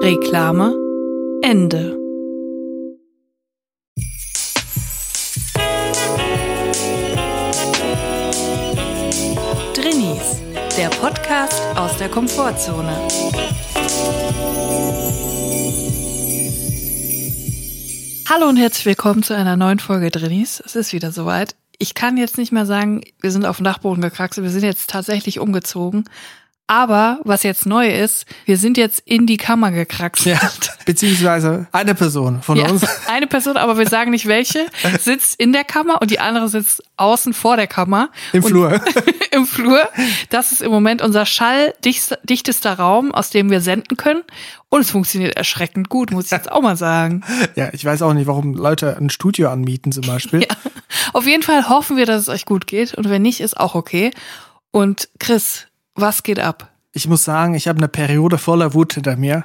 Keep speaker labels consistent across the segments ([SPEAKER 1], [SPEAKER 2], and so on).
[SPEAKER 1] Reklame Ende. Drinnies, der Podcast aus der Komfortzone. Hallo und herzlich willkommen zu einer neuen Folge Drinnies. Es ist wieder soweit. Ich kann jetzt nicht mehr sagen, wir sind auf dem Dachboden gekraxelt, wir sind jetzt tatsächlich umgezogen. Aber was jetzt neu ist, wir sind jetzt in die Kammer gekraxelt. Ja,
[SPEAKER 2] beziehungsweise eine Person von ja, uns.
[SPEAKER 1] Eine Person, aber wir sagen nicht welche, sitzt in der Kammer und die andere sitzt außen vor der Kammer.
[SPEAKER 2] Im Flur.
[SPEAKER 1] Im Flur. Das ist im Moment unser schalldichtester Raum, aus dem wir senden können. Und es funktioniert erschreckend gut, muss ich jetzt auch mal sagen.
[SPEAKER 2] Ja, ich weiß auch nicht, warum Leute ein Studio anmieten zum Beispiel. Ja.
[SPEAKER 1] Auf jeden Fall hoffen wir, dass es euch gut geht. Und wenn nicht, ist auch okay. Und Chris, was geht ab?
[SPEAKER 2] Ich muss sagen, ich habe eine Periode voller Wut hinter mir.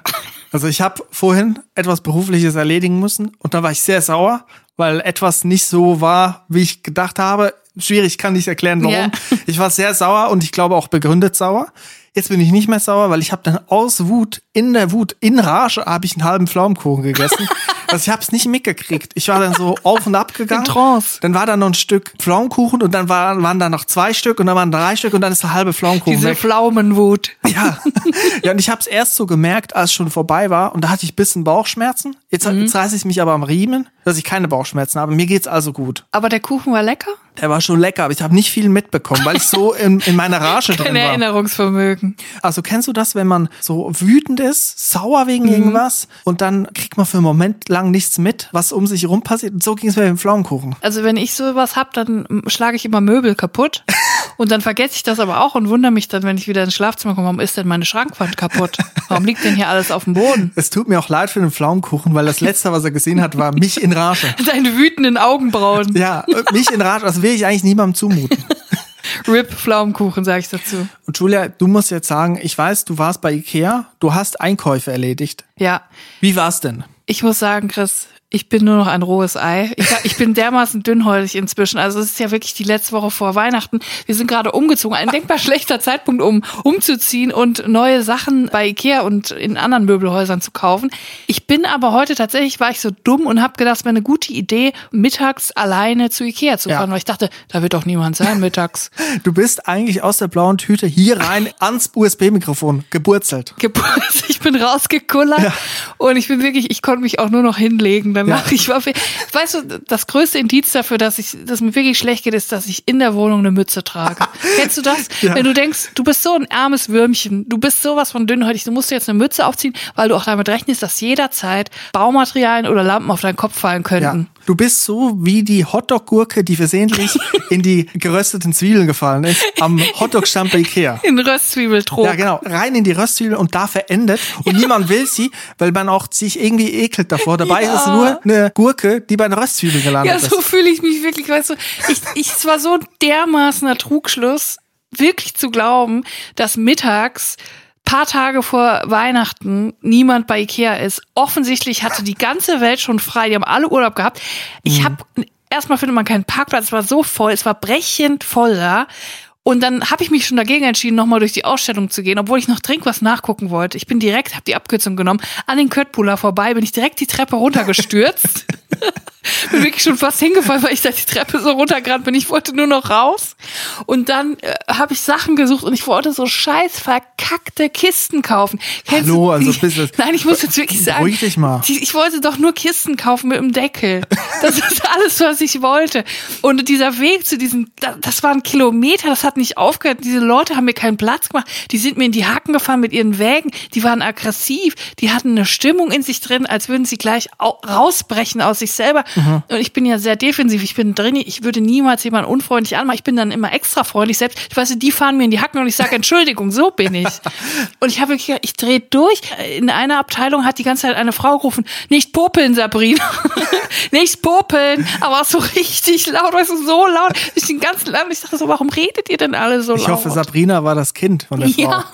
[SPEAKER 2] Also ich habe vorhin etwas Berufliches erledigen müssen und da war ich sehr sauer, weil etwas nicht so war, wie ich gedacht habe. Schwierig, kann nicht erklären, warum. Ja. Ich war sehr sauer und ich glaube auch begründet sauer. Jetzt bin ich nicht mehr sauer, weil ich habe dann aus Wut, in der Wut, in Rage, habe ich einen halben Pflaumenkuchen gegessen. also ich habe es nicht mitgekriegt. Ich war dann so auf und ab gegangen. In Trance. Dann war da noch ein Stück Pflaumenkuchen und dann waren, waren da noch zwei Stück und dann waren drei Stück und dann ist der halbe Pflaumenkuchen
[SPEAKER 1] Diese weg. Pflaumenwut.
[SPEAKER 2] Ja. ja, und ich habe es erst so gemerkt, als es schon vorbei war und da hatte ich bisschen Bauchschmerzen. Jetzt, mhm. jetzt reiße ich mich aber am Riemen, dass ich keine Bauchschmerzen habe. Mir geht's also gut.
[SPEAKER 1] Aber der Kuchen war lecker?
[SPEAKER 2] Der war schon lecker, aber ich habe nicht viel mitbekommen, weil ich so in, in meiner Rage drin war.
[SPEAKER 1] Kein Erinnerungsvermögen.
[SPEAKER 2] Also kennst du das, wenn man so wütend ist, sauer wegen mhm. irgendwas und dann kriegt man für einen Moment lang nichts mit, was um sich herum passiert? Und so ging es mir mit dem Pflaumenkuchen.
[SPEAKER 1] Also wenn ich sowas hab, dann schlage ich immer Möbel kaputt. Und dann vergesse ich das aber auch und wundere mich dann, wenn ich wieder ins Schlafzimmer komme, warum ist denn meine Schrankwand kaputt? Warum liegt denn hier alles auf dem Boden?
[SPEAKER 2] Es tut mir auch leid für den Pflaumenkuchen, weil das letzte, was er gesehen hat, war mich in Rage.
[SPEAKER 1] Deine wütenden Augenbrauen.
[SPEAKER 2] Ja, mich in Rage, das will ich eigentlich niemandem zumuten.
[SPEAKER 1] Rip Pflaumenkuchen, sage ich dazu.
[SPEAKER 2] Und Julia, du musst jetzt sagen, ich weiß, du warst bei Ikea, du hast Einkäufe erledigt.
[SPEAKER 1] Ja.
[SPEAKER 2] Wie war's denn?
[SPEAKER 1] Ich muss sagen, Chris, ich bin nur noch ein rohes Ei. Ich, ich, bin dermaßen dünnhäutig inzwischen. Also es ist ja wirklich die letzte Woche vor Weihnachten. Wir sind gerade umgezogen. Ein denkbar schlechter Zeitpunkt, um umzuziehen und neue Sachen bei Ikea und in anderen Möbelhäusern zu kaufen. Ich bin aber heute tatsächlich, war ich so dumm und habe gedacht, es wäre eine gute Idee, mittags alleine zu Ikea zu fahren. Ja. Weil ich dachte, da wird doch niemand sein mittags.
[SPEAKER 2] Du bist eigentlich aus der blauen Tüte hier rein ans USB-Mikrofon geburzelt.
[SPEAKER 1] Geburzelt. Ich bin rausgekullert ja. und ich bin wirklich, ich konnte mich auch nur noch hinlegen danach. Ja. Ich war, weißt du, das größte Indiz dafür, dass ich, dass mir wirklich schlecht geht, ist, dass ich in der Wohnung eine Mütze trage. Kennst du das? Ja. Wenn du denkst, du bist so ein armes Würmchen, du bist sowas von dünnhäutig, du musst jetzt eine Mütze aufziehen, weil du auch damit rechnest, dass jederzeit Baumaterialien oder Lampen auf deinen Kopf fallen könnten.
[SPEAKER 2] Ja. Du bist so wie die Hotdog-Gurke, die versehentlich in die gerösteten Zwiebeln gefallen ist, am Hotdog-Stand bei Ikea.
[SPEAKER 1] In Röstzwiebeltrog.
[SPEAKER 2] Ja, genau. Rein in die Röstzwiebel und da verendet. Und niemand will sie, weil man auch sich irgendwie ekelt davor. Dabei ja. ist es nur eine Gurke, die bei einer Röstzwiebel gelandet ist.
[SPEAKER 1] Ja, so fühle ich mich wirklich, weißt du. Ich, ich, es war so dermaßener Trugschluss, wirklich zu glauben, dass mittags paar Tage vor Weihnachten niemand bei Ikea ist. Offensichtlich hatte die ganze Welt schon frei. Die haben alle Urlaub gehabt. Ich mhm. habe erstmal findet man keinen Parkplatz. Es war so voll. Es war brechend voll da. Und dann habe ich mich schon dagegen entschieden, nochmal durch die Ausstellung zu gehen, obwohl ich noch dringend was nachgucken wollte. Ich bin direkt, habe die Abkürzung genommen, an den Köttbuller vorbei, bin ich direkt die Treppe runtergestürzt. bin wirklich schon fast hingefallen, weil ich da die Treppe so runtergerannt bin. Ich wollte nur noch raus. Und dann äh, habe ich Sachen gesucht und ich wollte so scheiß verkackte Kisten kaufen.
[SPEAKER 2] Kennst Hallo, also bisschen.
[SPEAKER 1] Nein, ich muss jetzt wirklich sagen.
[SPEAKER 2] Ruhig dich mal.
[SPEAKER 1] Die, ich wollte doch nur Kisten kaufen mit dem Deckel. Das ist alles, was ich wollte. Und dieser Weg zu diesen, das waren Kilometer, das hat nicht aufgehört. Diese Leute haben mir keinen Platz gemacht. Die sind mir in die Hacken gefahren mit ihren Wägen. Die waren aggressiv. Die hatten eine Stimmung in sich drin, als würden sie gleich rausbrechen aus sich selber. Mhm. Und ich bin ja sehr defensiv. Ich bin drin. Ich würde niemals jemanden unfreundlich anmachen. Ich bin dann immer extra freundlich. Selbst, ich weiß, die fahren mir in die Hacken und ich sage Entschuldigung. So bin ich. Und ich habe wirklich, ich drehe durch. In einer Abteilung hat die ganze Zeit eine Frau gerufen, nicht popeln, Sabrina. nicht popeln. Aber auch so richtig laut, weißt du, so laut. Ich den ganzen Land, ich dachte so, warum redet ihr denn alle so
[SPEAKER 2] ich
[SPEAKER 1] laut?
[SPEAKER 2] Ich hoffe, Sabrina war das Kind von der Frau. Ja.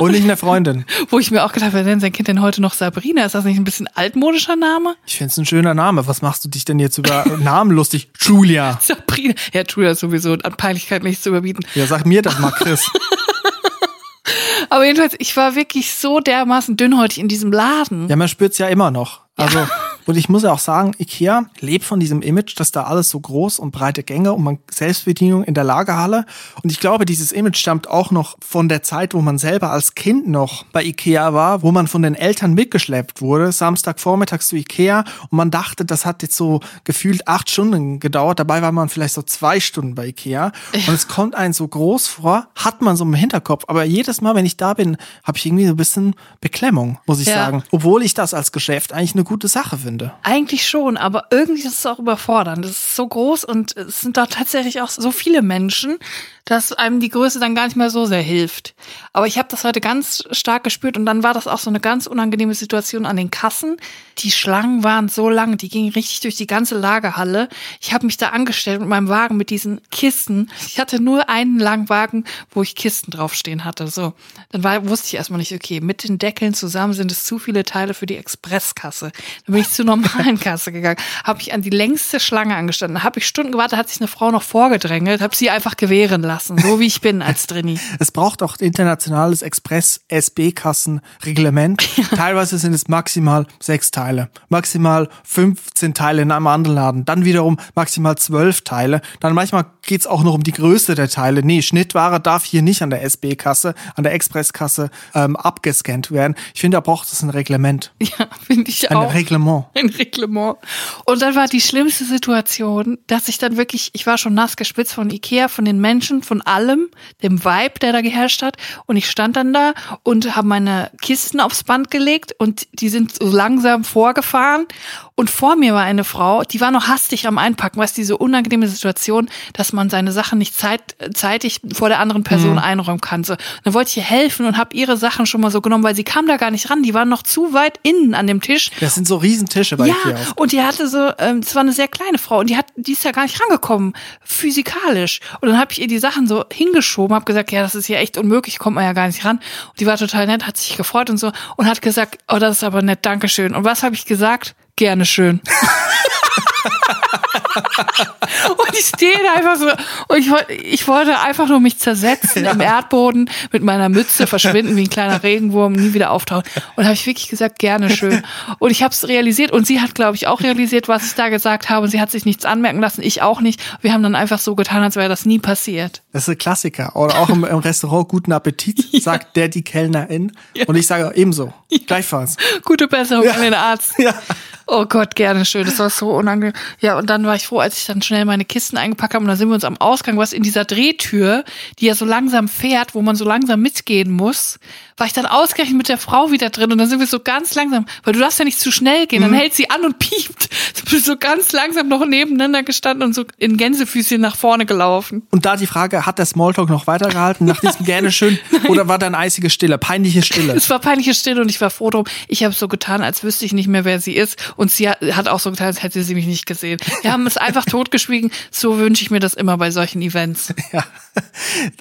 [SPEAKER 2] Und nicht eine Freundin.
[SPEAKER 1] Wo ich mir auch gedacht habe, wer nennt sein Kind denn heute noch Sabrina? Ist das nicht ein bisschen altmodischer Name?
[SPEAKER 2] Ich finde es ein schöner Name. Was machst du dich denn jetzt über Namen lustig? Julia.
[SPEAKER 1] Sabrina. Ja, Julia ist sowieso an Peinlichkeit nicht zu überbieten.
[SPEAKER 2] Ja, sag mir das mal, Chris.
[SPEAKER 1] Aber jedenfalls, ich war wirklich so dermaßen dünnhäutig in diesem Laden.
[SPEAKER 2] Ja, man spürt's ja immer noch. Also, ja. Und ich muss ja auch sagen, Ikea lebt von diesem Image, dass da alles so groß und breite Gänge und man Selbstbedienung in der Lagerhalle. Und ich glaube, dieses Image stammt auch noch von der Zeit, wo man selber als Kind noch bei Ikea war, wo man von den Eltern mitgeschleppt wurde, Samstag vormittags zu Ikea und man dachte, das hat jetzt so gefühlt acht Stunden gedauert. Dabei war man vielleicht so zwei Stunden bei Ikea. Und es kommt einem so groß vor, hat man so im Hinterkopf. Aber jedes Mal, wenn ich da bin, habe ich irgendwie so ein bisschen Beklemmung, muss ich ja. sagen. Obwohl ich das als Geschäft eigentlich eine gute Sache finde.
[SPEAKER 1] Eigentlich schon, aber irgendwie ist es auch überfordernd. Es ist so groß und es sind da tatsächlich auch so viele Menschen, dass einem die Größe dann gar nicht mehr so sehr hilft. Aber ich habe das heute ganz stark gespürt und dann war das auch so eine ganz unangenehme Situation an den Kassen. Die Schlangen waren so lang, die gingen richtig durch die ganze Lagerhalle. Ich habe mich da angestellt mit meinem Wagen mit diesen Kisten. Ich hatte nur einen langen Wagen, wo ich Kisten draufstehen hatte. So, dann war, wusste ich erstmal nicht, okay, mit den Deckeln zusammen sind es zu viele Teile für die Expresskasse. Dann bin ich zur normalen Kasse gegangen, habe ich an die längste Schlange angestanden, habe ich Stunden gewartet, hat sich eine Frau noch vorgedrängelt, habe sie einfach gewähren lassen so wie ich bin als Drini.
[SPEAKER 2] Es braucht auch internationales Express-SB-Kassenreglement. Ja. Teilweise sind es maximal sechs Teile, maximal 15 Teile in einem anderen Laden, dann wiederum maximal zwölf Teile. Dann manchmal geht's auch noch um die Größe der Teile. Nee, Schnittware darf hier nicht an der SB-Kasse, an der Expresskasse ähm, abgescannt werden. Ich finde, da braucht es ein Reglement.
[SPEAKER 1] Ja, finde ich
[SPEAKER 2] ein
[SPEAKER 1] auch.
[SPEAKER 2] Ein Reglement.
[SPEAKER 1] Ein Reglement. Und dann war die schlimmste Situation, dass ich dann wirklich, ich war schon nass gespitzt von Ikea, von den Menschen, von allem, dem Vibe, der da geherrscht hat. Und ich stand dann da und habe meine Kisten aufs Band gelegt und die sind so langsam vorgefahren. Und vor mir war eine Frau, die war noch hastig am Einpacken, weißt diese unangenehme Situation, dass man seine Sachen nicht zeit, zeitig vor der anderen Person mhm. einräumen kann. So, dann wollte ich ihr helfen und habe ihre Sachen schon mal so genommen, weil sie kam da gar nicht ran. Die waren noch zu weit innen an dem Tisch.
[SPEAKER 2] Das sind so Riesentische bei
[SPEAKER 1] ja, Ikea. Und die hatte so, ähm, es war eine sehr kleine Frau und die hat, die ist ja gar nicht rangekommen, physikalisch. Und dann habe ich ihr die Sachen so hingeschoben, habe gesagt, ja, das ist ja echt unmöglich, kommt man ja gar nicht ran. Und die war total nett, hat sich gefreut und so und hat gesagt, oh, das ist aber nett, Dankeschön. Und was habe ich gesagt? Gerne schön. und ich stehe da einfach so und ich, ich wollte einfach nur mich zersetzen ja. im Erdboden mit meiner Mütze verschwinden wie ein kleiner Regenwurm, nie wieder auftauchen. Und habe ich wirklich gesagt, gerne schön. Und ich habe es realisiert und sie hat, glaube ich, auch realisiert, was ich da gesagt habe. Und sie hat sich nichts anmerken lassen, ich auch nicht. Wir haben dann einfach so getan, als wäre das nie passiert.
[SPEAKER 2] Das ist ein Klassiker. Oder auch im, im Restaurant guten Appetit, ja. sagt der die Kellnerin. Ja. Und ich sage ebenso. Gleichfalls.
[SPEAKER 1] Gute Besserung an den Arzt. Ja. Oh Gott, gerne schön. Das war so unangenehm. Ja, und dann war ich froh, als ich dann schnell meine Kisten eingepackt habe und dann sind wir uns am Ausgang, was in dieser Drehtür, die ja so langsam fährt, wo man so langsam mitgehen muss, war ich dann ausgerechnet mit der Frau wieder drin und dann sind wir so ganz langsam, weil du darfst ja nicht zu schnell gehen, dann mhm. hält sie an und piept. Du bist so ganz langsam noch nebeneinander gestanden und so in Gänsefüßchen nach vorne gelaufen.
[SPEAKER 2] Und da die Frage, hat der Smalltalk noch weitergehalten nach diesem gerne schön oder war dann eisige Stille, peinliche Stille?
[SPEAKER 1] Es war peinliche Stille und ich war froh drum. Ich habe so getan, als wüsste ich nicht mehr, wer sie ist und sie hat auch so getan, als hätte sie mich nicht gesehen. Wir haben es einfach totgeschwiegen. So wünsche ich mir das immer bei solchen Events.
[SPEAKER 2] Ja.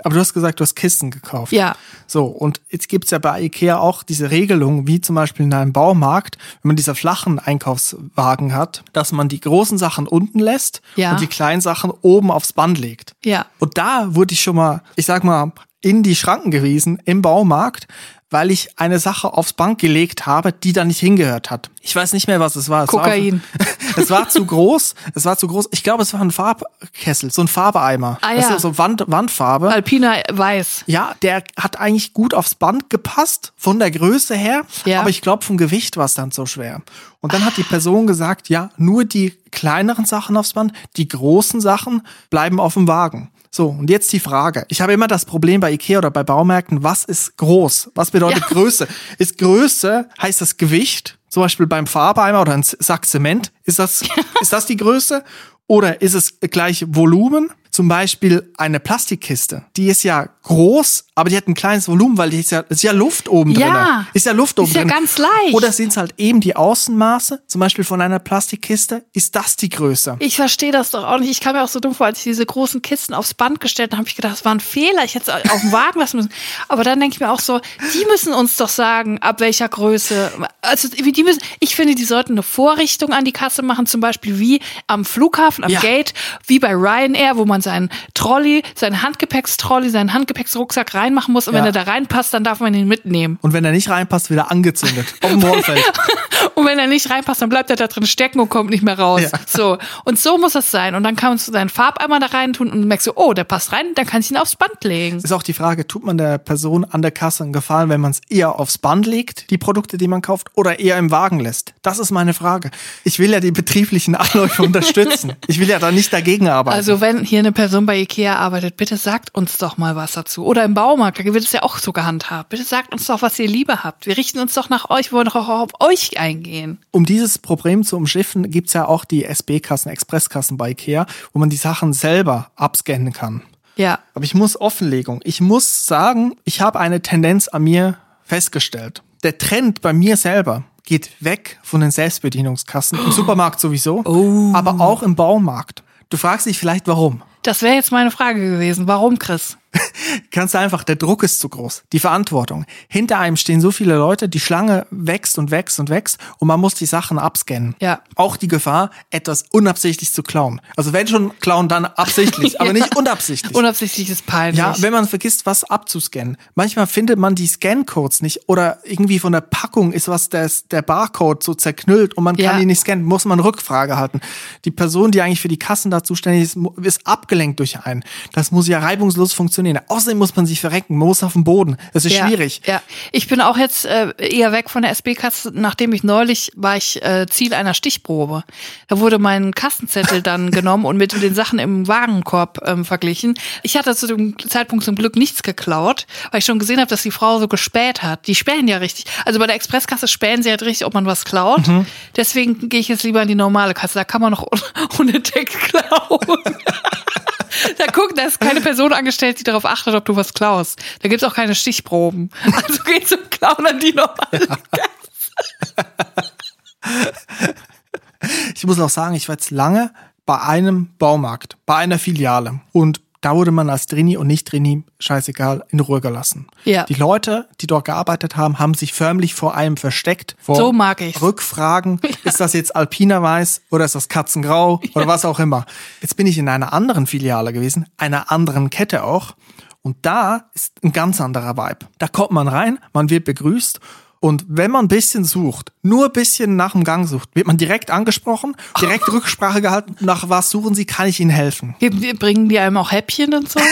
[SPEAKER 2] Aber du hast gesagt, du hast Kisten gekauft.
[SPEAKER 1] Ja.
[SPEAKER 2] So, und jetzt gibt's ja bei Ikea auch diese Regelung, wie zum Beispiel in einem Baumarkt, wenn man diese flachen Einkaufswagen hat, dass man die großen Sachen unten lässt ja. und die kleinen Sachen oben aufs Band legt.
[SPEAKER 1] Ja.
[SPEAKER 2] Und da wurde ich schon mal, ich sag mal, in die Schranken gewesen im Baumarkt, weil ich eine Sache aufs Band gelegt habe, die da nicht hingehört hat. Ich weiß nicht mehr, was es war. Es
[SPEAKER 1] Kokain.
[SPEAKER 2] War, es war zu groß. Es war zu groß. Ich glaube, es war ein Farbkessel, so ein Farbeeimer.
[SPEAKER 1] Ah, ja.
[SPEAKER 2] so Wand, Wandfarbe.
[SPEAKER 1] Alpina weiß.
[SPEAKER 2] Ja, der hat eigentlich gut aufs Band gepasst, von der Größe her.
[SPEAKER 1] Ja.
[SPEAKER 2] Aber ich glaube, vom Gewicht war es dann so schwer. Und dann hat die Person gesagt, ja, nur die kleineren Sachen aufs Band, die großen Sachen bleiben auf dem Wagen. So, und jetzt die Frage. Ich habe immer das Problem bei Ikea oder bei Baumärkten, was ist groß? Was bedeutet
[SPEAKER 1] Ja.
[SPEAKER 2] Größe? Ist Größe, heißt das Gewicht? Zum Beispiel beim Farbeimer oder ein Sack Zement? Ist das, ist das die Größe? Oder ist es gleich Volumen? Zum Beispiel eine Plastikkiste. Die ist ja groß, aber die hat ein kleines Volumen, weil die ist ja, ist ja Luft oben drin.
[SPEAKER 1] Ja.
[SPEAKER 2] Ist ja Luft oben
[SPEAKER 1] Ist ja
[SPEAKER 2] drin.
[SPEAKER 1] ganz leicht.
[SPEAKER 2] Oder sind es halt eben die Außenmaße? Zum Beispiel von einer Plastikkiste. Ist das die Größe?
[SPEAKER 1] Ich verstehe das doch auch nicht. Ich kam mir auch so dumm vor, als ich diese großen Kisten aufs Band gestellt habe, habe ich gedacht, das war ein Fehler. Ich hätte es auf den Wagen lassen müssen. Aber dann denke ich mir auch so, die müssen uns doch sagen, ab welcher Größe. Also die müssen, ich finde, die sollten eine Vorrichtung an die Kasse machen, zum Beispiel wie am Flughafen, am
[SPEAKER 2] Ja.
[SPEAKER 1] Gate, wie bei Ryanair, wo man seinen Trolley, seinen Handgepäckstrolli, seinen Handgepäcksrucksack reinmachen muss. Und wenn
[SPEAKER 2] Ja.
[SPEAKER 1] er da reinpasst, dann darf man ihn mitnehmen.
[SPEAKER 2] Und wenn er nicht reinpasst, wieder angezündet. Auf dem.
[SPEAKER 1] Und wenn er nicht reinpasst, dann bleibt er da drin stecken und kommt nicht mehr raus.
[SPEAKER 2] Ja.
[SPEAKER 1] So. Und so muss es sein. Und dann kannst du deinen Farbeimer da rein tun und merkst du, oh, der passt rein, dann kannst du ihn aufs Band legen.
[SPEAKER 2] Ist auch die Frage, tut man der Person an der Kasse einen Gefallen, wenn man es eher aufs Band legt, die Produkte, die man kauft, oder eher im Wagen lässt? Das ist meine Frage. Ich will ja die betrieblichen Abläufe unterstützen. Ich will ja da nicht dagegen arbeiten.
[SPEAKER 1] Also wenn hier eine Person bei Ikea arbeitet, bitte sagt uns doch mal was dazu. Oder im Baumarkt, da wird es ja auch so gehandhabt. Bitte sagt uns doch, was ihr lieber habt. Wir richten uns doch nach euch, wir wollen doch auch auf euch eingehen.
[SPEAKER 2] um dieses Problem zu umschiffen, gibt's ja auch die SB-Kassen, Expresskassen bei Ikea, wo man die Sachen selber abscannen kann.
[SPEAKER 1] Ja.
[SPEAKER 2] Aber ich muss Offenlegung. Ich muss sagen, ich habe eine Tendenz an mir festgestellt. Der Trend bei mir selber geht weg von den Selbstbedienungskassen, im Supermarkt sowieso, aber auch im Baumarkt. Du fragst dich vielleicht, warum.
[SPEAKER 1] Das wäre jetzt meine Frage gewesen. Warum, Chris?
[SPEAKER 2] Ganz einfach, der Druck ist zu groß, die Verantwortung. Hinter einem stehen so viele Leute, die Schlange wächst und wächst und wächst und man muss die Sachen abscannen.
[SPEAKER 1] Ja.
[SPEAKER 2] Auch die Gefahr, etwas unabsichtlich zu klauen. Also wenn schon klauen, dann absichtlich, aber nicht unabsichtlich.
[SPEAKER 1] Unabsichtlich ist peinlich.
[SPEAKER 2] ja, wenn man vergisst, was abzuscannen. Manchmal findet man die Scancodes nicht oder irgendwie von der Packung ist was des, der Barcode so zerknüllt und man kann
[SPEAKER 1] Ja.
[SPEAKER 2] ihn nicht scannen, muss man Rückfrage halten. Die Person, die eigentlich für die Kassen da zuständig ist, ist abgelenkt durch einen. Das muss ja reibungslos funktionieren. Außerdem muss man sich verrecken, man muss auf dem Boden. Das ist
[SPEAKER 1] ja,
[SPEAKER 2] schwierig.
[SPEAKER 1] Ja, ich bin auch jetzt äh, eher weg von der SB-Kasse, nachdem ich neulich war ich äh, Ziel einer Stichprobe. Da wurde mein Kassenzettel dann genommen und mit den Sachen im Warenkorb ähm, verglichen. Ich hatte zu dem Zeitpunkt zum Glück nichts geklaut, weil ich schon gesehen habe, dass die Frau so gespäht hat. Die spähen ja richtig. Also bei der Expresskasse spähen sie halt richtig, ob man was klaut. Deswegen gehe ich jetzt lieber in die normale Kasse. Da kann man noch un unentdeckt klauen. Da guckt, da ist keine Person angestellt, die darauf achtet, ob du was klaust. Da gibt's auch keine Stichproben. Also geh zum Klauen an die normale
[SPEAKER 2] Ich muss auch sagen, ich war jetzt lange bei einem Baumarkt, bei einer Filiale. Und da wurde man als Drini und nicht Drini, scheißegal, in Ruhe gelassen.
[SPEAKER 1] Ja.
[SPEAKER 2] Die Leute, die dort gearbeitet haben, haben sich förmlich vor einem versteckt. Vor
[SPEAKER 1] So mag ich's.
[SPEAKER 2] Rückfragen. Ist das jetzt Alpina Weiß oder ist das Katzengrau oder was auch immer? Jetzt bin ich in einer anderen Filiale gewesen, einer anderen Kette auch. Und da ist ein ganz anderer Vibe. Da kommt man rein, man wird begrüßt. Und wenn man ein bisschen sucht, nur ein bisschen nach dem Gang sucht, wird man direkt angesprochen, direkt Rücksprache gehalten, nach was suchen Sie, kann ich Ihnen helfen?
[SPEAKER 1] Wir, bringen die einem auch Häppchen und so.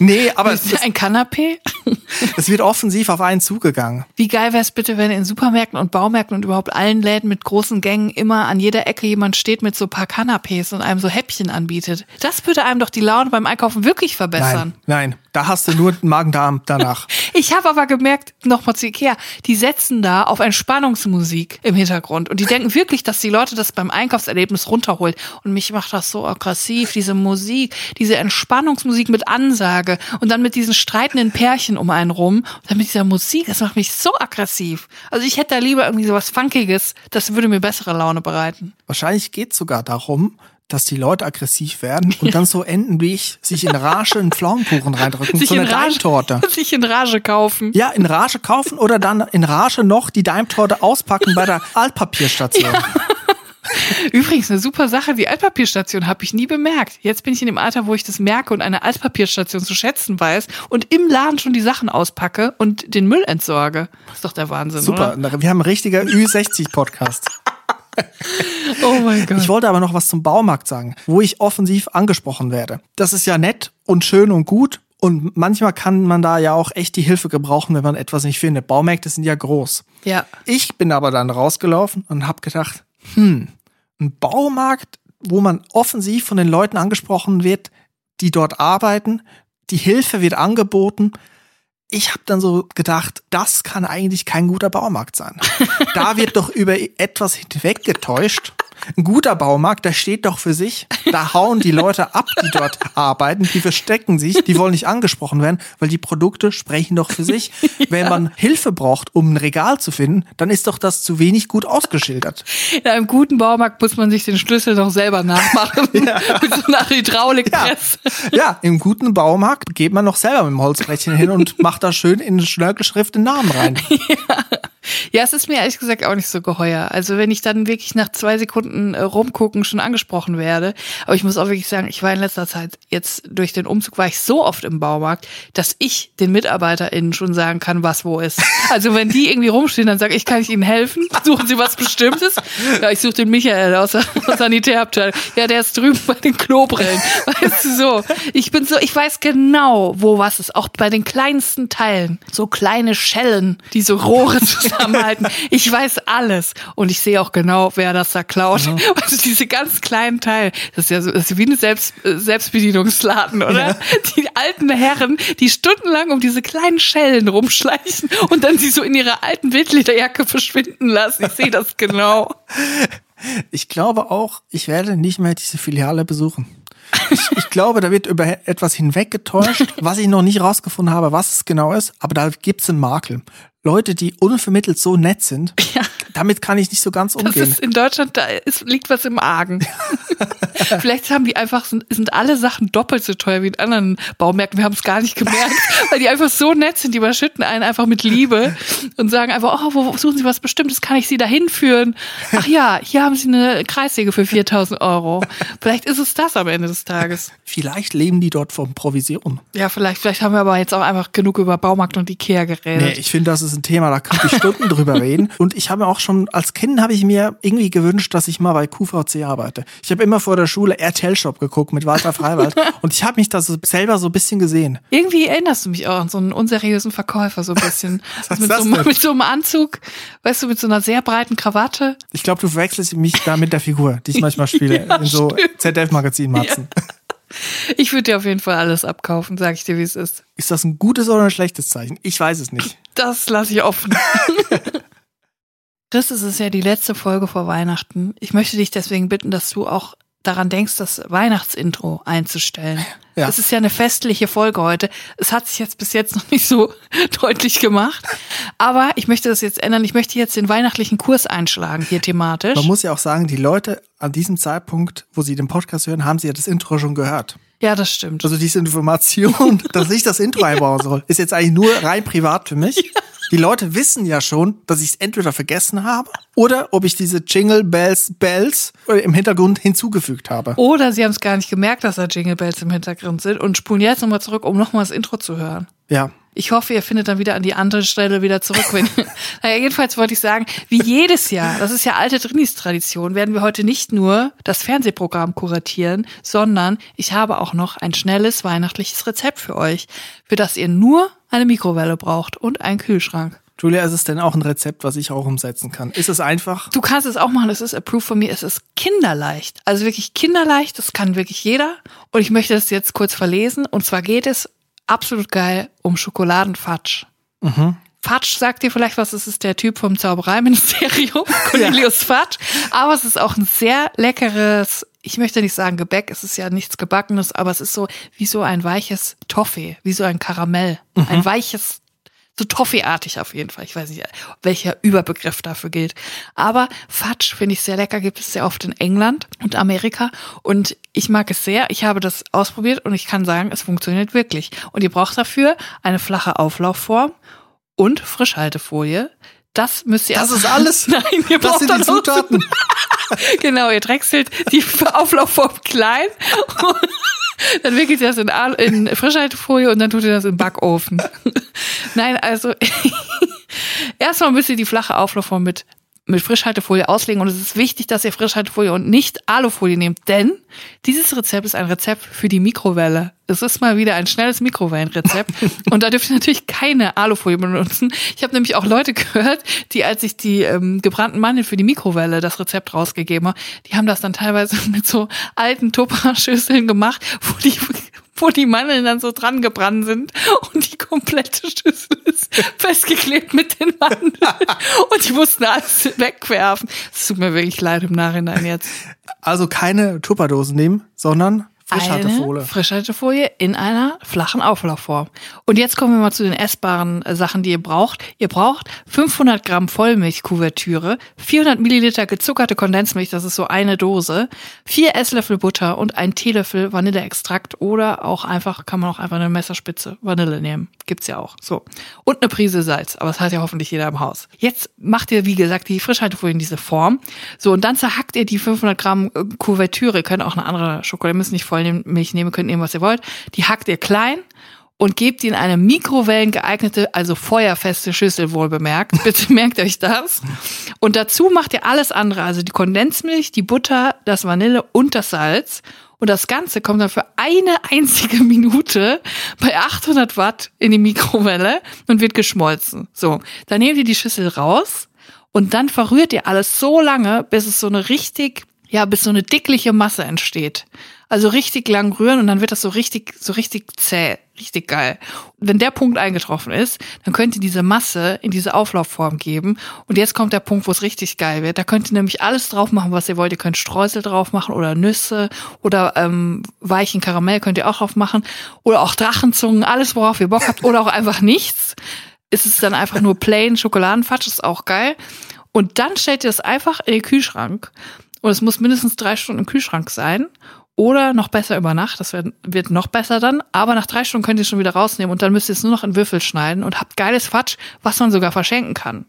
[SPEAKER 2] Nee, aber es,
[SPEAKER 1] Ist das ein Kanapé?
[SPEAKER 2] es wird offensiv auf einen zugegangen.
[SPEAKER 1] Wie geil wäre es bitte, wenn in Supermärkten und Baumärkten und überhaupt allen Läden mit großen Gängen immer an jeder Ecke jemand steht mit so ein paar Kanapés und einem so Häppchen anbietet. Das würde einem doch die Laune beim Einkaufen wirklich verbessern.
[SPEAKER 2] Nein, nein, da hast du nur den Magen-Darm danach.
[SPEAKER 1] Ich habe aber gemerkt, nochmal zu Ikea, die setzen da auf Entspannungsmusik im Hintergrund. Und die denken wirklich, dass die Leute das beim Einkaufserlebnis runterholen. Und mich macht das so aggressiv, diese Musik, diese Entspannungsmusik mit Ansage und dann mit diesen streitenden Pärchen um einen rum. Und dann mit dieser Musik, das macht mich so aggressiv. Also ich hätte da lieber irgendwie sowas Funkiges, das würde mir bessere Laune bereiten.
[SPEAKER 2] Wahrscheinlich geht es sogar darum, dass die Leute aggressiv werden und dann so enden wie ich, sich in Rage einen Pflaumenkuchen reindrücken, so eine Daimtorte.
[SPEAKER 1] sich in Rage kaufen.
[SPEAKER 2] Ja, in Rage kaufen oder dann in Rage noch die Daimtorte auspacken bei der Altpapierstation.
[SPEAKER 1] Übrigens, eine super Sache, die Altpapierstation habe ich nie bemerkt. Jetzt bin ich in dem Alter, wo ich das merke und eine Altpapierstation zu schätzen weiß und im Laden schon die Sachen auspacke und den Müll entsorge. Das ist doch der Wahnsinn,
[SPEAKER 2] Super,
[SPEAKER 1] oder?
[SPEAKER 2] wir haben ein richtiger Ü60-Podcast.
[SPEAKER 1] Oh mein Gott.
[SPEAKER 2] Ich wollte aber noch was zum Baumarkt sagen, wo ich offensiv angesprochen werde. Das ist ja nett und schön und gut. Und manchmal kann man da ja auch echt die Hilfe gebrauchen, wenn man etwas nicht findet. Baumärkte sind ja groß.
[SPEAKER 1] Ja.
[SPEAKER 2] Ich bin aber dann rausgelaufen und habe gedacht, hm, ein Baumarkt, wo man offensiv von den Leuten angesprochen wird, die dort arbeiten, die Hilfe wird angeboten. Ich habe dann so gedacht, das kann eigentlich kein guter Baumarkt sein. da wird doch über etwas hinweggetäuscht. Ein guter Baumarkt, der steht doch für sich. Da hauen die Leute ab, die dort arbeiten. Die verstecken sich, die wollen nicht angesprochen werden, weil die Produkte sprechen doch für sich. ja. Wenn man Hilfe braucht, um ein Regal zu finden, dann ist doch das zu wenig gut ausgeschildert.
[SPEAKER 1] In einem guten Baumarkt muss man sich den Schlüssel doch selber nachmachen. ja. Mit so einer Hydraulikpresse.
[SPEAKER 2] Ja. ja, im guten Baumarkt geht man noch selber mit dem Holzbrettchen hin und macht da schön in Schnörkelschrift den Namen rein.
[SPEAKER 1] ja. Ja, es ist mir ehrlich gesagt auch nicht so geheuer. Also wenn ich dann wirklich nach zwei Sekunden äh, rumgucken schon angesprochen werde. Aber ich muss auch wirklich sagen, ich war in letzter Zeit jetzt durch den Umzug war ich so oft im Baumarkt, dass ich den MitarbeiterInnen schon sagen kann, was wo ist. Also wenn die irgendwie rumstehen, dann sage ich, kann ich ihnen helfen? Suchen sie was Bestimmtes? Ja, ich suche den Michael aus der Sanitärabteilung. Ja, der ist drüben bei den Klobrillen. Weißt du so? Ich bin so, ich weiß genau, wo was ist. Auch bei den kleinsten Teilen. So kleine Schellen, die so Rohre zusammenhalten. Ich weiß alles. Und ich sehe auch genau, wer das da klaut. Mhm. Also diese ganz kleinen Teile. Das ist ja so, das ist wie eine Selbst, Selbstbedienungsladen, oder? Ja. Die alten Herren, die stundenlang um diese kleinen Schellen rumschleichen und dann sie so in ihrer alten Wildlederjacke verschwinden lassen. Ich sehe das genau.
[SPEAKER 2] Ich glaube auch, ich werde nicht mehr diese Filiale besuchen. Ich, ich, glaube, da wird über etwas hinweggetäuscht, was ich noch nicht rausgefunden habe, was es genau ist, aber da gibt's einen Makel. Leute, die unvermittelt so nett sind, ja. Damit kann ich nicht so ganz umgehen. Das
[SPEAKER 1] ist in Deutschland, da ist, liegt was im Argen. Vielleicht haben die einfach, sind, sind alle Sachen doppelt so teuer wie in anderen Baumärkten. Wir haben es gar nicht gemerkt, weil die einfach so nett sind. Die überschütten einen einfach mit Liebe und sagen einfach, oh, wo suchen Sie was Bestimmtes? Kann ich Sie dahin führen? Ach ja, hier haben Sie eine Kreissäge für 4000 Euro. Vielleicht ist es das am Ende des Tages.
[SPEAKER 2] Vielleicht leben die dort von Provision.
[SPEAKER 1] Ja, vielleicht, vielleicht haben wir aber jetzt auch einfach genug über Baumarkt und Ikea geredet.
[SPEAKER 2] Nee, ich finde, das ist ein Thema, da könnte ich Stunden drüber reden. Und ich habe auch schon, als Kind habe ich mir irgendwie gewünscht, dass ich mal bei QVC arbeite. Ich habe immer vor der Schule RTL Shop geguckt mit Walter Freiwald und ich habe mich da so selber so ein bisschen gesehen.
[SPEAKER 1] Irgendwie erinnerst du mich auch an so einen unseriösen Verkäufer so ein bisschen. Was mit, so, mit so einem Anzug, weißt du, mit so einer sehr breiten Krawatte.
[SPEAKER 2] Ich glaube, du verwechselst mich da mit der Figur, die ich manchmal spiele ja, in so ZDF-Magazin-Matzen. Ja.
[SPEAKER 1] Ich würde dir auf jeden Fall alles abkaufen, sag ich dir, wie es ist.
[SPEAKER 2] Ist das ein gutes oder ein schlechtes Zeichen? Ich weiß es nicht.
[SPEAKER 1] Das lasse ich offen. Chris, es ist ja die letzte Folge vor Weihnachten. Ich möchte dich deswegen bitten, dass du auch daran denkst, das Weihnachtsintro einzustellen. Ja. Es ist ja eine festliche Folge heute. Es hat sich jetzt bis jetzt noch nicht so deutlich gemacht. Aber ich möchte das jetzt ändern. Ich möchte jetzt den weihnachtlichen Kurs einschlagen hier thematisch.
[SPEAKER 2] Man muss ja auch sagen, die Leute an diesem Zeitpunkt, wo sie den Podcast hören, haben sie ja das Intro schon gehört.
[SPEAKER 1] Ja, das stimmt.
[SPEAKER 2] Also diese Information, dass ich das Intro einbauen soll, ist jetzt eigentlich nur rein privat für mich. Ja. Die Leute wissen ja schon, dass ich es entweder vergessen habe oder ob ich diese Jingle Bells Bells im Hintergrund hinzugefügt habe.
[SPEAKER 1] Oder sie haben es gar nicht gemerkt, dass da Jingle Bells im Hintergrund sind und spulen jetzt nochmal zurück, um nochmal das Intro zu hören.
[SPEAKER 2] Ja.
[SPEAKER 1] Ich hoffe, ihr findet dann wieder an die andere Stelle wieder zurück. Wenn, naja, jedenfalls wollte ich sagen, wie jedes Jahr, das ist ja alte Drinis-Tradition, werden wir heute nicht nur das Fernsehprogramm kuratieren, sondern ich habe auch noch ein schnelles weihnachtliches Rezept für euch, für das ihr nur eine Mikrowelle braucht und einen Kühlschrank.
[SPEAKER 2] Julia, ist es denn auch ein Rezept, was ich auch umsetzen kann? Ist es einfach?
[SPEAKER 1] Du kannst es auch machen, es ist approved von mir, es ist kinderleicht. Also wirklich kinderleicht, das kann wirklich jeder. Und ich möchte das jetzt kurz verlesen. Und zwar geht es absolut geil um Schokoladenfatsch. Mhm. Fatsch sagt dir vielleicht was, es ist der Typ vom Zaubereiministerium, Cornelius ja. Fatsch. Aber es ist auch ein sehr leckeres, ich möchte nicht sagen Gebäck, es ist ja nichts Gebackenes, aber es ist so wie so ein weiches Toffee, wie so ein Karamell. Mhm. Ein weiches so Toffee-artig auf jeden Fall. Ich weiß nicht, welcher Überbegriff dafür gilt. Aber Fatsch finde ich sehr lecker, gibt es sehr oft in England und Amerika. Und ich mag es sehr. Ich habe das ausprobiert und ich kann sagen, es funktioniert wirklich. Und ihr braucht dafür eine flache Auflaufform und Frischhaltefolie. Das müsst ihr.
[SPEAKER 2] Das ist alles.
[SPEAKER 1] Nein, ihr braucht
[SPEAKER 2] das sind die Zutaten.
[SPEAKER 1] genau, ihr drechselt die Auflaufform klein. dann wickelt ihr das in, Al- in Frischhaltefolie und dann tut ihr das im Backofen. Nein, also erstmal müsst ihr die flache Auflaufform mit mit Frischhaltefolie auslegen und es ist wichtig, dass ihr Frischhaltefolie und nicht Alufolie nehmt, denn dieses Rezept ist ein Rezept für die Mikrowelle. Es ist mal wieder ein schnelles Mikrowellenrezept und da dürft ihr natürlich keine Alufolie benutzen. Ich habe nämlich auch Leute gehört, die als ich die ähm, gebrannten Mandeln für die Mikrowelle das Rezept rausgegeben habe, die haben das dann teilweise mit so alten Tupperschüsseln gemacht, wo die wo die Mandeln dann so dran gebrannt sind und die komplette Schüssel ist festgeklebt mit den Mandeln und die mussten alles wegwerfen. Es tut mir wirklich leid im Nachhinein jetzt.
[SPEAKER 2] Also keine Tupperdosen nehmen, sondern Frischhaltefolie.
[SPEAKER 1] Eine Frischhaltefolie in einer flachen Auflaufform. Und jetzt kommen wir mal zu den essbaren äh, Sachen, die ihr braucht. Ihr braucht 500 Gramm Vollmilchkuvertüre, 400 Milliliter gezuckerte Kondensmilch, das ist so eine Dose, vier Esslöffel Butter und ein Teelöffel Vanilleextrakt oder auch einfach, kann man auch einfach eine Messerspitze Vanille nehmen. Gibt's ja auch. So. Und eine Prise Salz. Aber das hat ja hoffentlich jeder im Haus. Jetzt macht ihr, wie gesagt, die Frischhaltefolie in diese Form. So. Und dann zerhackt ihr die 500 Gramm äh, Kuvertüre. Ihr könnt auch eine andere Schokolade, müsst nicht Vollmilch nehmen, könnt nehmen, was ihr wollt. Die hackt ihr klein und gebt die in eine Mikrowellen geeignete, also feuerfeste Schüssel wohl bemerkt. Bitte merkt euch das. Und dazu macht ihr alles andere, also die Kondensmilch, die Butter, das Vanille und das Salz. Und das Ganze kommt dann für eine einzige Minute bei 800 Watt in die Mikrowelle und wird geschmolzen. So, dann nehmt ihr die Schüssel raus und dann verrührt ihr alles so lange, bis es so eine richtig, ja, bis so eine dickliche Masse entsteht. Also richtig lang rühren und dann wird das so richtig, so richtig zäh, richtig geil. Und wenn der Punkt eingetroffen ist, dann könnt ihr diese Masse in diese Auflaufform geben. Und jetzt kommt der Punkt, wo es richtig geil wird. Da könnt ihr nämlich alles drauf machen, was ihr wollt. Ihr könnt Streusel drauf machen oder Nüsse oder ähm, weichen Karamell könnt ihr auch drauf machen. Oder auch Drachenzungen, alles worauf ihr Bock habt. Oder auch einfach nichts. Ist es dann einfach nur plain Schokoladenfatsch, ist auch geil. Und dann stellt ihr es einfach in den Kühlschrank. Und es muss mindestens drei Stunden im Kühlschrank sein. Oder noch besser über Nacht, das wird, wird noch besser dann. Aber nach drei Stunden könnt ihr es schon wieder rausnehmen und dann müsst ihr es nur noch in Würfel schneiden und habt geiles Fatsch, was man sogar verschenken kann.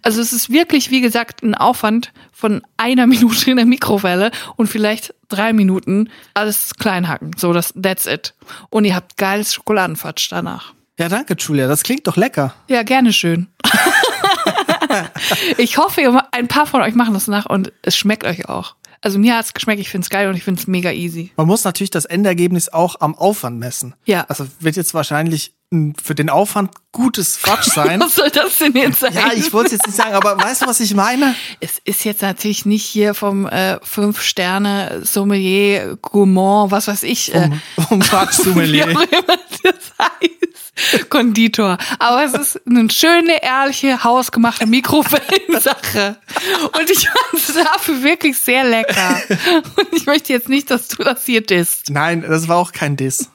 [SPEAKER 1] Also es ist wirklich, wie gesagt, ein Aufwand von einer Minute in der Mikrowelle und vielleicht drei Minuten alles klein hacken. So, das, that's it. Und ihr habt geiles Schokoladenfatsch danach.
[SPEAKER 2] Ja, danke, Julia. Das klingt doch lecker.
[SPEAKER 1] Ja, gerne schön. ich hoffe, ein paar von euch machen das nach und es schmeckt euch auch. Also mir hat's geschmeckt, ich find's geil und ich find's mega easy.
[SPEAKER 2] Man muss natürlich das Endergebnis auch am Aufwand messen.
[SPEAKER 1] Ja.
[SPEAKER 2] Also wird jetzt wahrscheinlich ein für den Aufwand gutes Fatsch sein.
[SPEAKER 1] Was soll das denn jetzt sein?
[SPEAKER 2] ja, ich wollte es jetzt nicht sagen, aber weißt du, was ich meine?
[SPEAKER 1] Es ist jetzt natürlich nicht hier vom äh, Fünf-Sterne-Sommelier, Gourmand, was weiß ich. Äh,
[SPEAKER 2] Um Fatsch
[SPEAKER 1] wie
[SPEAKER 2] Sommelier.
[SPEAKER 1] auch immer das heißt. Konditor. Aber es ist eine schöne, ehrliche, hausgemachte Mikrowellensache. Und ich fand es dafür wirklich sehr lecker. Und ich möchte jetzt nicht, dass du das hier disst.
[SPEAKER 2] Nein, das war auch kein Diss.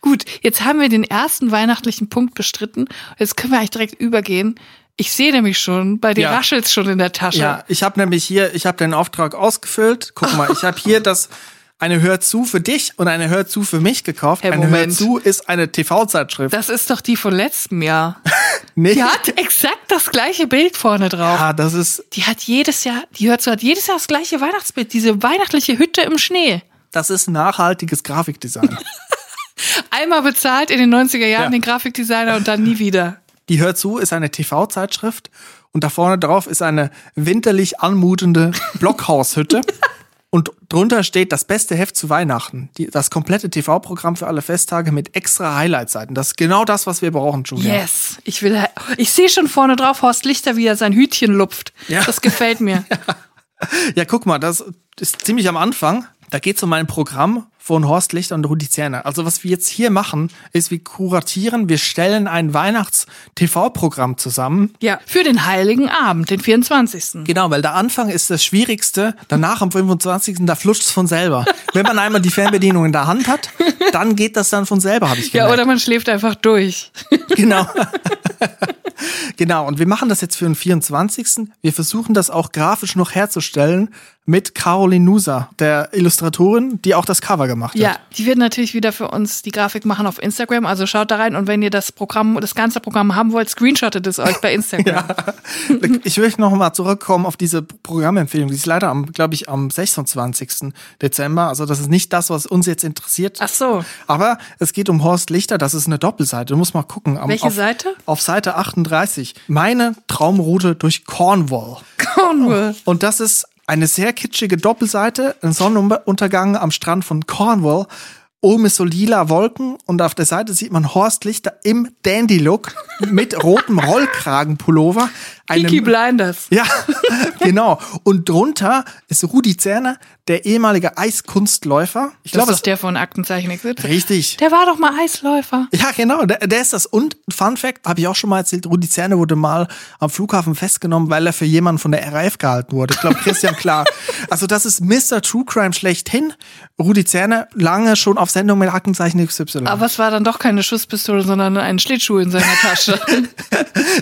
[SPEAKER 1] Gut, jetzt haben wir den ersten weihnachtlichen Punkt bestritten. Jetzt können wir eigentlich direkt übergehen. Ich sehe nämlich schon, bei dir
[SPEAKER 2] Ja.
[SPEAKER 1] raschelt's schon in der Tasche.
[SPEAKER 2] Ja, ich habe nämlich hier, ich habe den Auftrag ausgefüllt. Guck mal, ich habe hier das eine Hör zu für dich und eine Hör zu für mich gekauft.
[SPEAKER 1] Hey,
[SPEAKER 2] eine Hör
[SPEAKER 1] Moment.
[SPEAKER 2] zu ist eine TV-Zeitschrift.
[SPEAKER 1] Das ist doch die von letztem Jahr.
[SPEAKER 2] Nee.
[SPEAKER 1] Die hat exakt das gleiche Bild vorne drauf.
[SPEAKER 2] Ah, das ist,
[SPEAKER 1] Die hat jedes Jahr, die hört so, hat jedes Jahr das gleiche Weihnachtsbild, diese weihnachtliche Hütte im Schnee.
[SPEAKER 2] das ist nachhaltiges Grafikdesign.
[SPEAKER 1] Einmal bezahlt in den 90er Jahren
[SPEAKER 2] Ja.
[SPEAKER 1] den Grafikdesigner und dann nie wieder.
[SPEAKER 2] Die Hör zu ist eine TV-Zeitschrift und da vorne drauf ist eine winterlich anmutende Blockhaushütte. Und drunter steht das beste Heft zu Weihnachten. Die, das komplette TV-Programm für alle Festtage mit extra Highlight-Seiten. Das ist genau das, was wir brauchen, Julia.
[SPEAKER 1] Yes. Ich will, ich sehe schon vorne drauf Horst Lichter, wie er sein Hütchen lupft.
[SPEAKER 2] Ja.
[SPEAKER 1] Das gefällt mir.
[SPEAKER 2] Ja, guck mal, das ist ziemlich am Anfang. Da geht's um ein Programm von Horst Lichter und Rudi Zerner. Also was wir jetzt hier machen, ist, wir kuratieren, wir stellen ein Weihnachts-TV-Programm zusammen.
[SPEAKER 1] Ja, für den Heiligen Abend, den 24.
[SPEAKER 2] Genau, weil der Anfang ist das Schwierigste. Danach am 25. da flutscht's von selber. Wenn man einmal die Fernbedienung in der Hand hat, dann geht das dann von selber, habe ich
[SPEAKER 1] Ja,
[SPEAKER 2] gemerkt.
[SPEAKER 1] oder man schläft einfach durch.
[SPEAKER 2] Genau. genau, und wir machen das jetzt für den 24. Wir versuchen das auch grafisch noch herzustellen mit Caroline Nusa, der Illustratorin, die auch das Cover gemacht
[SPEAKER 1] Ja,
[SPEAKER 2] hat.
[SPEAKER 1] die wird natürlich wieder für uns die Grafik machen auf Instagram. Also schaut da rein und wenn ihr das Programm, das ganze Programm haben wollt, screenshottet es euch bei Instagram.
[SPEAKER 2] Ich will noch mal zurückkommen auf diese Programmempfehlung. Die ist leider am, glaube ich, am 26. Dezember. Also das ist nicht das, was uns jetzt interessiert.
[SPEAKER 1] Ach so.
[SPEAKER 2] Aber es geht um Horst Lichter. Das ist eine Doppelseite. Du musst mal gucken. Am,
[SPEAKER 1] Welche
[SPEAKER 2] auf,
[SPEAKER 1] Seite?
[SPEAKER 2] Auf Seite 38. Meine Traumroute durch Cornwall.
[SPEAKER 1] Cornwall.
[SPEAKER 2] Und das ist eine sehr kitschige Doppelseite, ein Sonnenuntergang am Strand von Cornwall. Oben ist so lila Wolken und auf der Seite sieht man Horst Lichter im Dandy-Look mit rotem Rollkragenpullover. Einem-
[SPEAKER 1] Peaky Blinders.
[SPEAKER 2] ja, genau. Und drunter ist Rudi Zerner, der ehemalige Eiskunstläufer. Ich
[SPEAKER 1] Das
[SPEAKER 2] glaube,
[SPEAKER 1] ist der von Aktenzeichen XY.
[SPEAKER 2] richtig.
[SPEAKER 1] Der war doch mal Eisläufer.
[SPEAKER 2] Ja, genau, der, der ist das. Und Fun Fact, habe ich auch schon mal erzählt, Rudi Zerne wurde mal am Flughafen festgenommen, weil er für jemanden von der RAF gehalten wurde. Ich glaube, Christian Klar. Also das ist Mr. True Crime schlechthin. Rudi Zerne lange schon auf Sendung mit Aktenzeichen XY.
[SPEAKER 1] Aber es war dann doch keine Schusspistole, sondern ein Schlittschuh in seiner Tasche.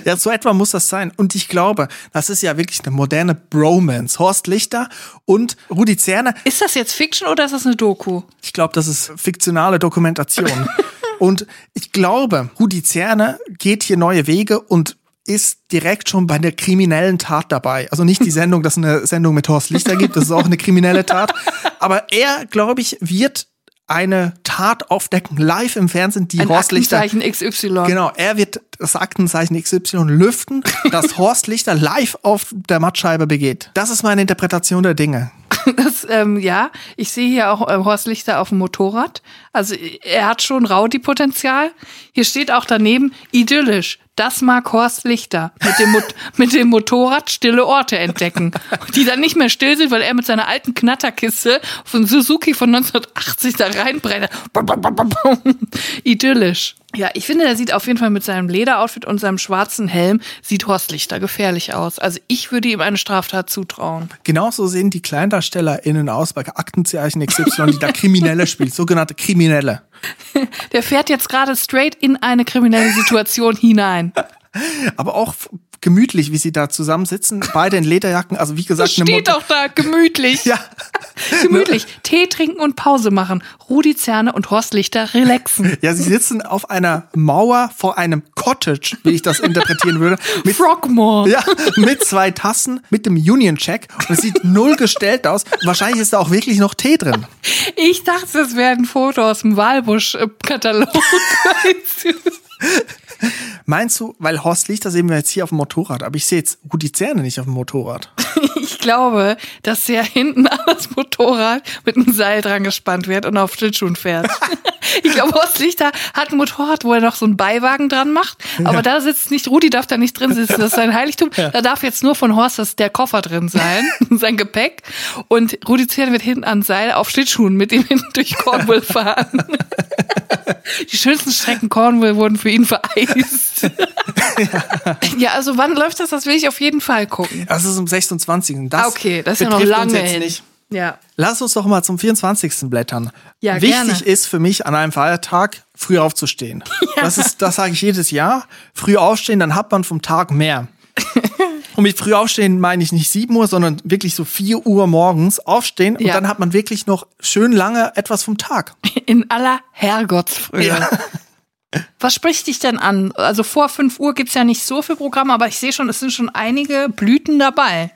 [SPEAKER 2] Ja, so etwa muss das sein. Und ich glaube, das ist ja wirklich eine moderne Bromance. Horst Lichter und Rudi Zerne.
[SPEAKER 1] ist das jetzt Fiction oder ist das eine Doku?
[SPEAKER 2] Ich glaube, das ist fiktionale Dokumentation. und ich glaube, Rudi Zerne geht hier neue Wege und ist direkt schon bei der kriminellen Tat dabei. Also nicht die Sendung, dass es eine Sendung mit Horst Lichter gibt, das ist auch eine kriminelle Tat. Aber er, glaube ich, wird eine Tat aufdecken, live im Fernsehen, die
[SPEAKER 1] Ein
[SPEAKER 2] Horst Lichter.
[SPEAKER 1] Aktenzeichen XY.
[SPEAKER 2] Genau, er wird das Aktenzeichen XY lüften, das Horst Lichter live auf der Mattscheibe begeht. Das ist meine Interpretation der Dinge.
[SPEAKER 1] Das, ähm, ja, ich sehe hier auch äh, Horst Lichter auf dem Motorrad. Also er hat schon Rowdy-Potenzial. Hier steht auch daneben idyllisch. Das mag Horst Lichter mit dem, Mot mit dem Motorrad stille Orte entdecken, die dann nicht mehr still sind, weil er mit seiner alten Knatterkiste von Suzuki von 1980 da reinbrennt. Idyllisch. Ja, ich finde, er sieht auf jeden Fall mit seinem Lederoutfit und seinem schwarzen Helm, sieht Horst Lichter gefährlich aus. Also ich würde ihm eine Straftat zutrauen.
[SPEAKER 2] Genauso sehen die KleindarstellerInnen aus bei Aktenzeichen XY, die da Kriminelle spielt, sogenannte Kriminelle.
[SPEAKER 1] Der fährt jetzt gerade straight in eine kriminelle Situation hinein.
[SPEAKER 2] Aber auch gemütlich, wie sie da zusammensitzen, beide in Lederjacken, also wie gesagt,
[SPEAKER 1] Das steht doch da, gemütlich.
[SPEAKER 2] Ja,
[SPEAKER 1] Gemütlich. Tee trinken und Pause machen. Rudi Zerne und Horst Lichter relaxen.
[SPEAKER 2] ja, sie sitzen auf einer Mauer vor einem Cottage, wie ich das interpretieren würde, mit
[SPEAKER 1] Frogmore.
[SPEAKER 2] Ja, mit zwei Tassen, mit dem Union Check. Und es sieht null gestellt aus. Wahrscheinlich ist da auch wirklich noch Tee drin.
[SPEAKER 1] Ich dachte, das wäre ein Foto aus dem Walbusch-Katalog.
[SPEAKER 2] Meinst du, weil Horst Lichter sehen wir jetzt hier auf dem Motorrad, aber ich sehe jetzt Rudi Zerne nicht auf dem Motorrad.
[SPEAKER 1] Ich glaube, dass der hinten an das Motorrad mit einem Seil dran gespannt wird und auf Schlittschuhen fährt. Ich glaube, Horst Lichter hat ein Motorrad, wo er noch so einen Beiwagen dran macht. Aber da sitzt nicht, Rudi darf da nicht drin sitzen, das ist sein Heiligtum. Da darf jetzt nur von Horst das, der Koffer drin sein, sein Gepäck. Und Rudi Zerne wird hinten an Seil auf Schlittschuhen mit ihm hinten durch Cornwall fahren. Die schönsten Strecken Cornwall wurden für ihn vereist. Ja, also wann läuft das? Das will ich auf jeden Fall gucken.
[SPEAKER 2] Das ist am 26. Das
[SPEAKER 1] Ah, okay, das ist ja noch lange hin.
[SPEAKER 2] Nicht.
[SPEAKER 1] Ja.
[SPEAKER 2] Lass uns doch mal zum 24. blättern.
[SPEAKER 1] Ja,
[SPEAKER 2] Wichtig
[SPEAKER 1] gerne.
[SPEAKER 2] ist für mich an einem Feiertag früh aufzustehen. Das ist, das sage ich jedes Jahr. Früh aufstehen, dann hat man vom Tag mehr. Und mit früh aufstehen meine ich nicht 7 Uhr, sondern wirklich so 4 Uhr morgens aufstehen und
[SPEAKER 1] Ja.
[SPEAKER 2] dann hat man wirklich noch schön lange etwas vom Tag.
[SPEAKER 1] In aller Herrgottsfrühe.
[SPEAKER 2] Ja.
[SPEAKER 1] Was spricht dich denn an? Also vor 5 Uhr gibt's ja nicht so viel Programm, aber ich sehe schon, es sind schon einige Blüten dabei.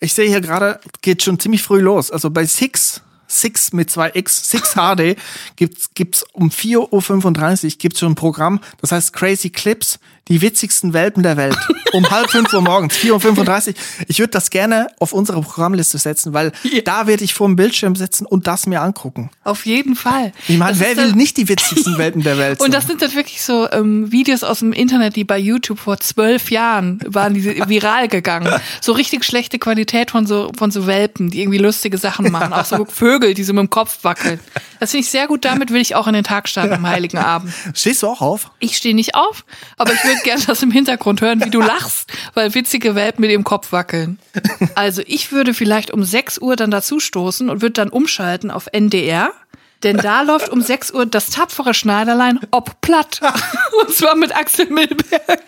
[SPEAKER 2] Ich sehe hier gerade, geht schon ziemlich früh los. Also bei Six, Six mit zwei X, Six HD, gibt's, gibt's um 4.35 Uhr gibt's schon ein Programm, das heißt Crazy Clips, die witzigsten Welpen der Welt. Um halb fünf Uhr morgens, 4.35 Uhr. Ich würde das gerne auf unsere Programmliste setzen, weil
[SPEAKER 1] Ja.
[SPEAKER 2] da werde ich vor dem Bildschirm sitzen und das mir angucken.
[SPEAKER 1] Auf jeden Fall.
[SPEAKER 2] Ich meine, wer will nicht die witzigsten Welpen der Welt
[SPEAKER 1] Und das sind dann wirklich so ähm, Videos aus dem Internet, die bei YouTube vor zwölf Jahren waren die viral gegangen. So richtig schlechte Qualität von so von so Welpen, die irgendwie lustige Sachen machen. Auch so Vögel, die so mit dem Kopf wackeln. Das finde ich sehr gut. Damit will ich auch in den Tag starten am Heiligen Abend.
[SPEAKER 2] Stehst du auch auf?
[SPEAKER 1] Ich stehe nicht auf, aber ich würde gerne das im Hintergrund hören, wie du lachst, weil witzige Welpen mit dem Kopf wackeln. Also ich würde vielleicht um 6 Uhr dann dazu stoßen und würde dann umschalten auf NDR. Denn da läuft um 6 Uhr das tapfere Schneiderlein ob platt. Und zwar mit Axel Milberg.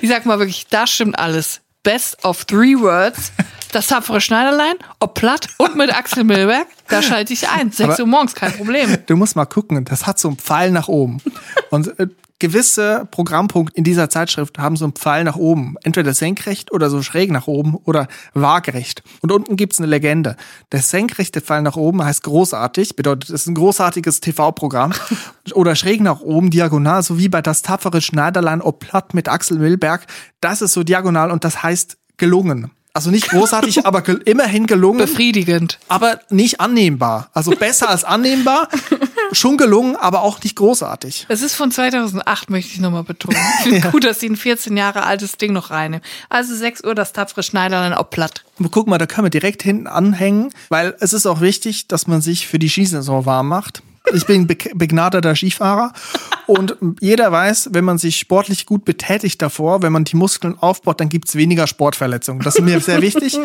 [SPEAKER 1] Ich sag mal wirklich, da stimmt alles. Best of three words. Das tapfere Schneiderlein, ob platt und mit Axel Milberg, da schalte ich ein. 6
[SPEAKER 2] Aber-
[SPEAKER 1] Uhr morgens, kein Problem.
[SPEAKER 2] Du musst mal gucken, das hat so einen Pfeil nach oben. Und äh, gewisse Programmpunkte in dieser Zeitschrift haben so einen Pfeil nach oben. Entweder senkrecht oder so schräg nach oben oder waagerecht. Und unten gibt's eine Legende. Der senkrechte Pfeil nach oben heißt großartig, bedeutet, es ist ein großartiges TV-Programm. oder schräg nach oben, diagonal, so wie bei das tapfere Schneiderlein ob platt mit Axel Milberg. Das ist so diagonal und das heißt gelungen. Also nicht großartig, aber gel immerhin gelungen
[SPEAKER 1] Befriedigend.
[SPEAKER 2] aber nicht annehmbar. Also besser als annehmbar, schon gelungen, aber auch nicht großartig.
[SPEAKER 1] Es ist von 2008, möchte ich nochmal betonen. Ich finde gut, dass sie ein 14 Jahre altes Ding noch reinnehmen. Also 6 Uhr das tapfere Schneiderlein ob platt.
[SPEAKER 2] Guck mal, da können wir direkt hinten anhängen, weil es ist auch wichtig, dass man sich für die Skisaison warm macht. Ich bin be begnadeter Skifahrer und jeder weiß, wenn man sich sportlich gut betätigt davor, wenn man die Muskeln aufbaut, dann gibt's weniger Sportverletzungen. Das ist mir sehr wichtig.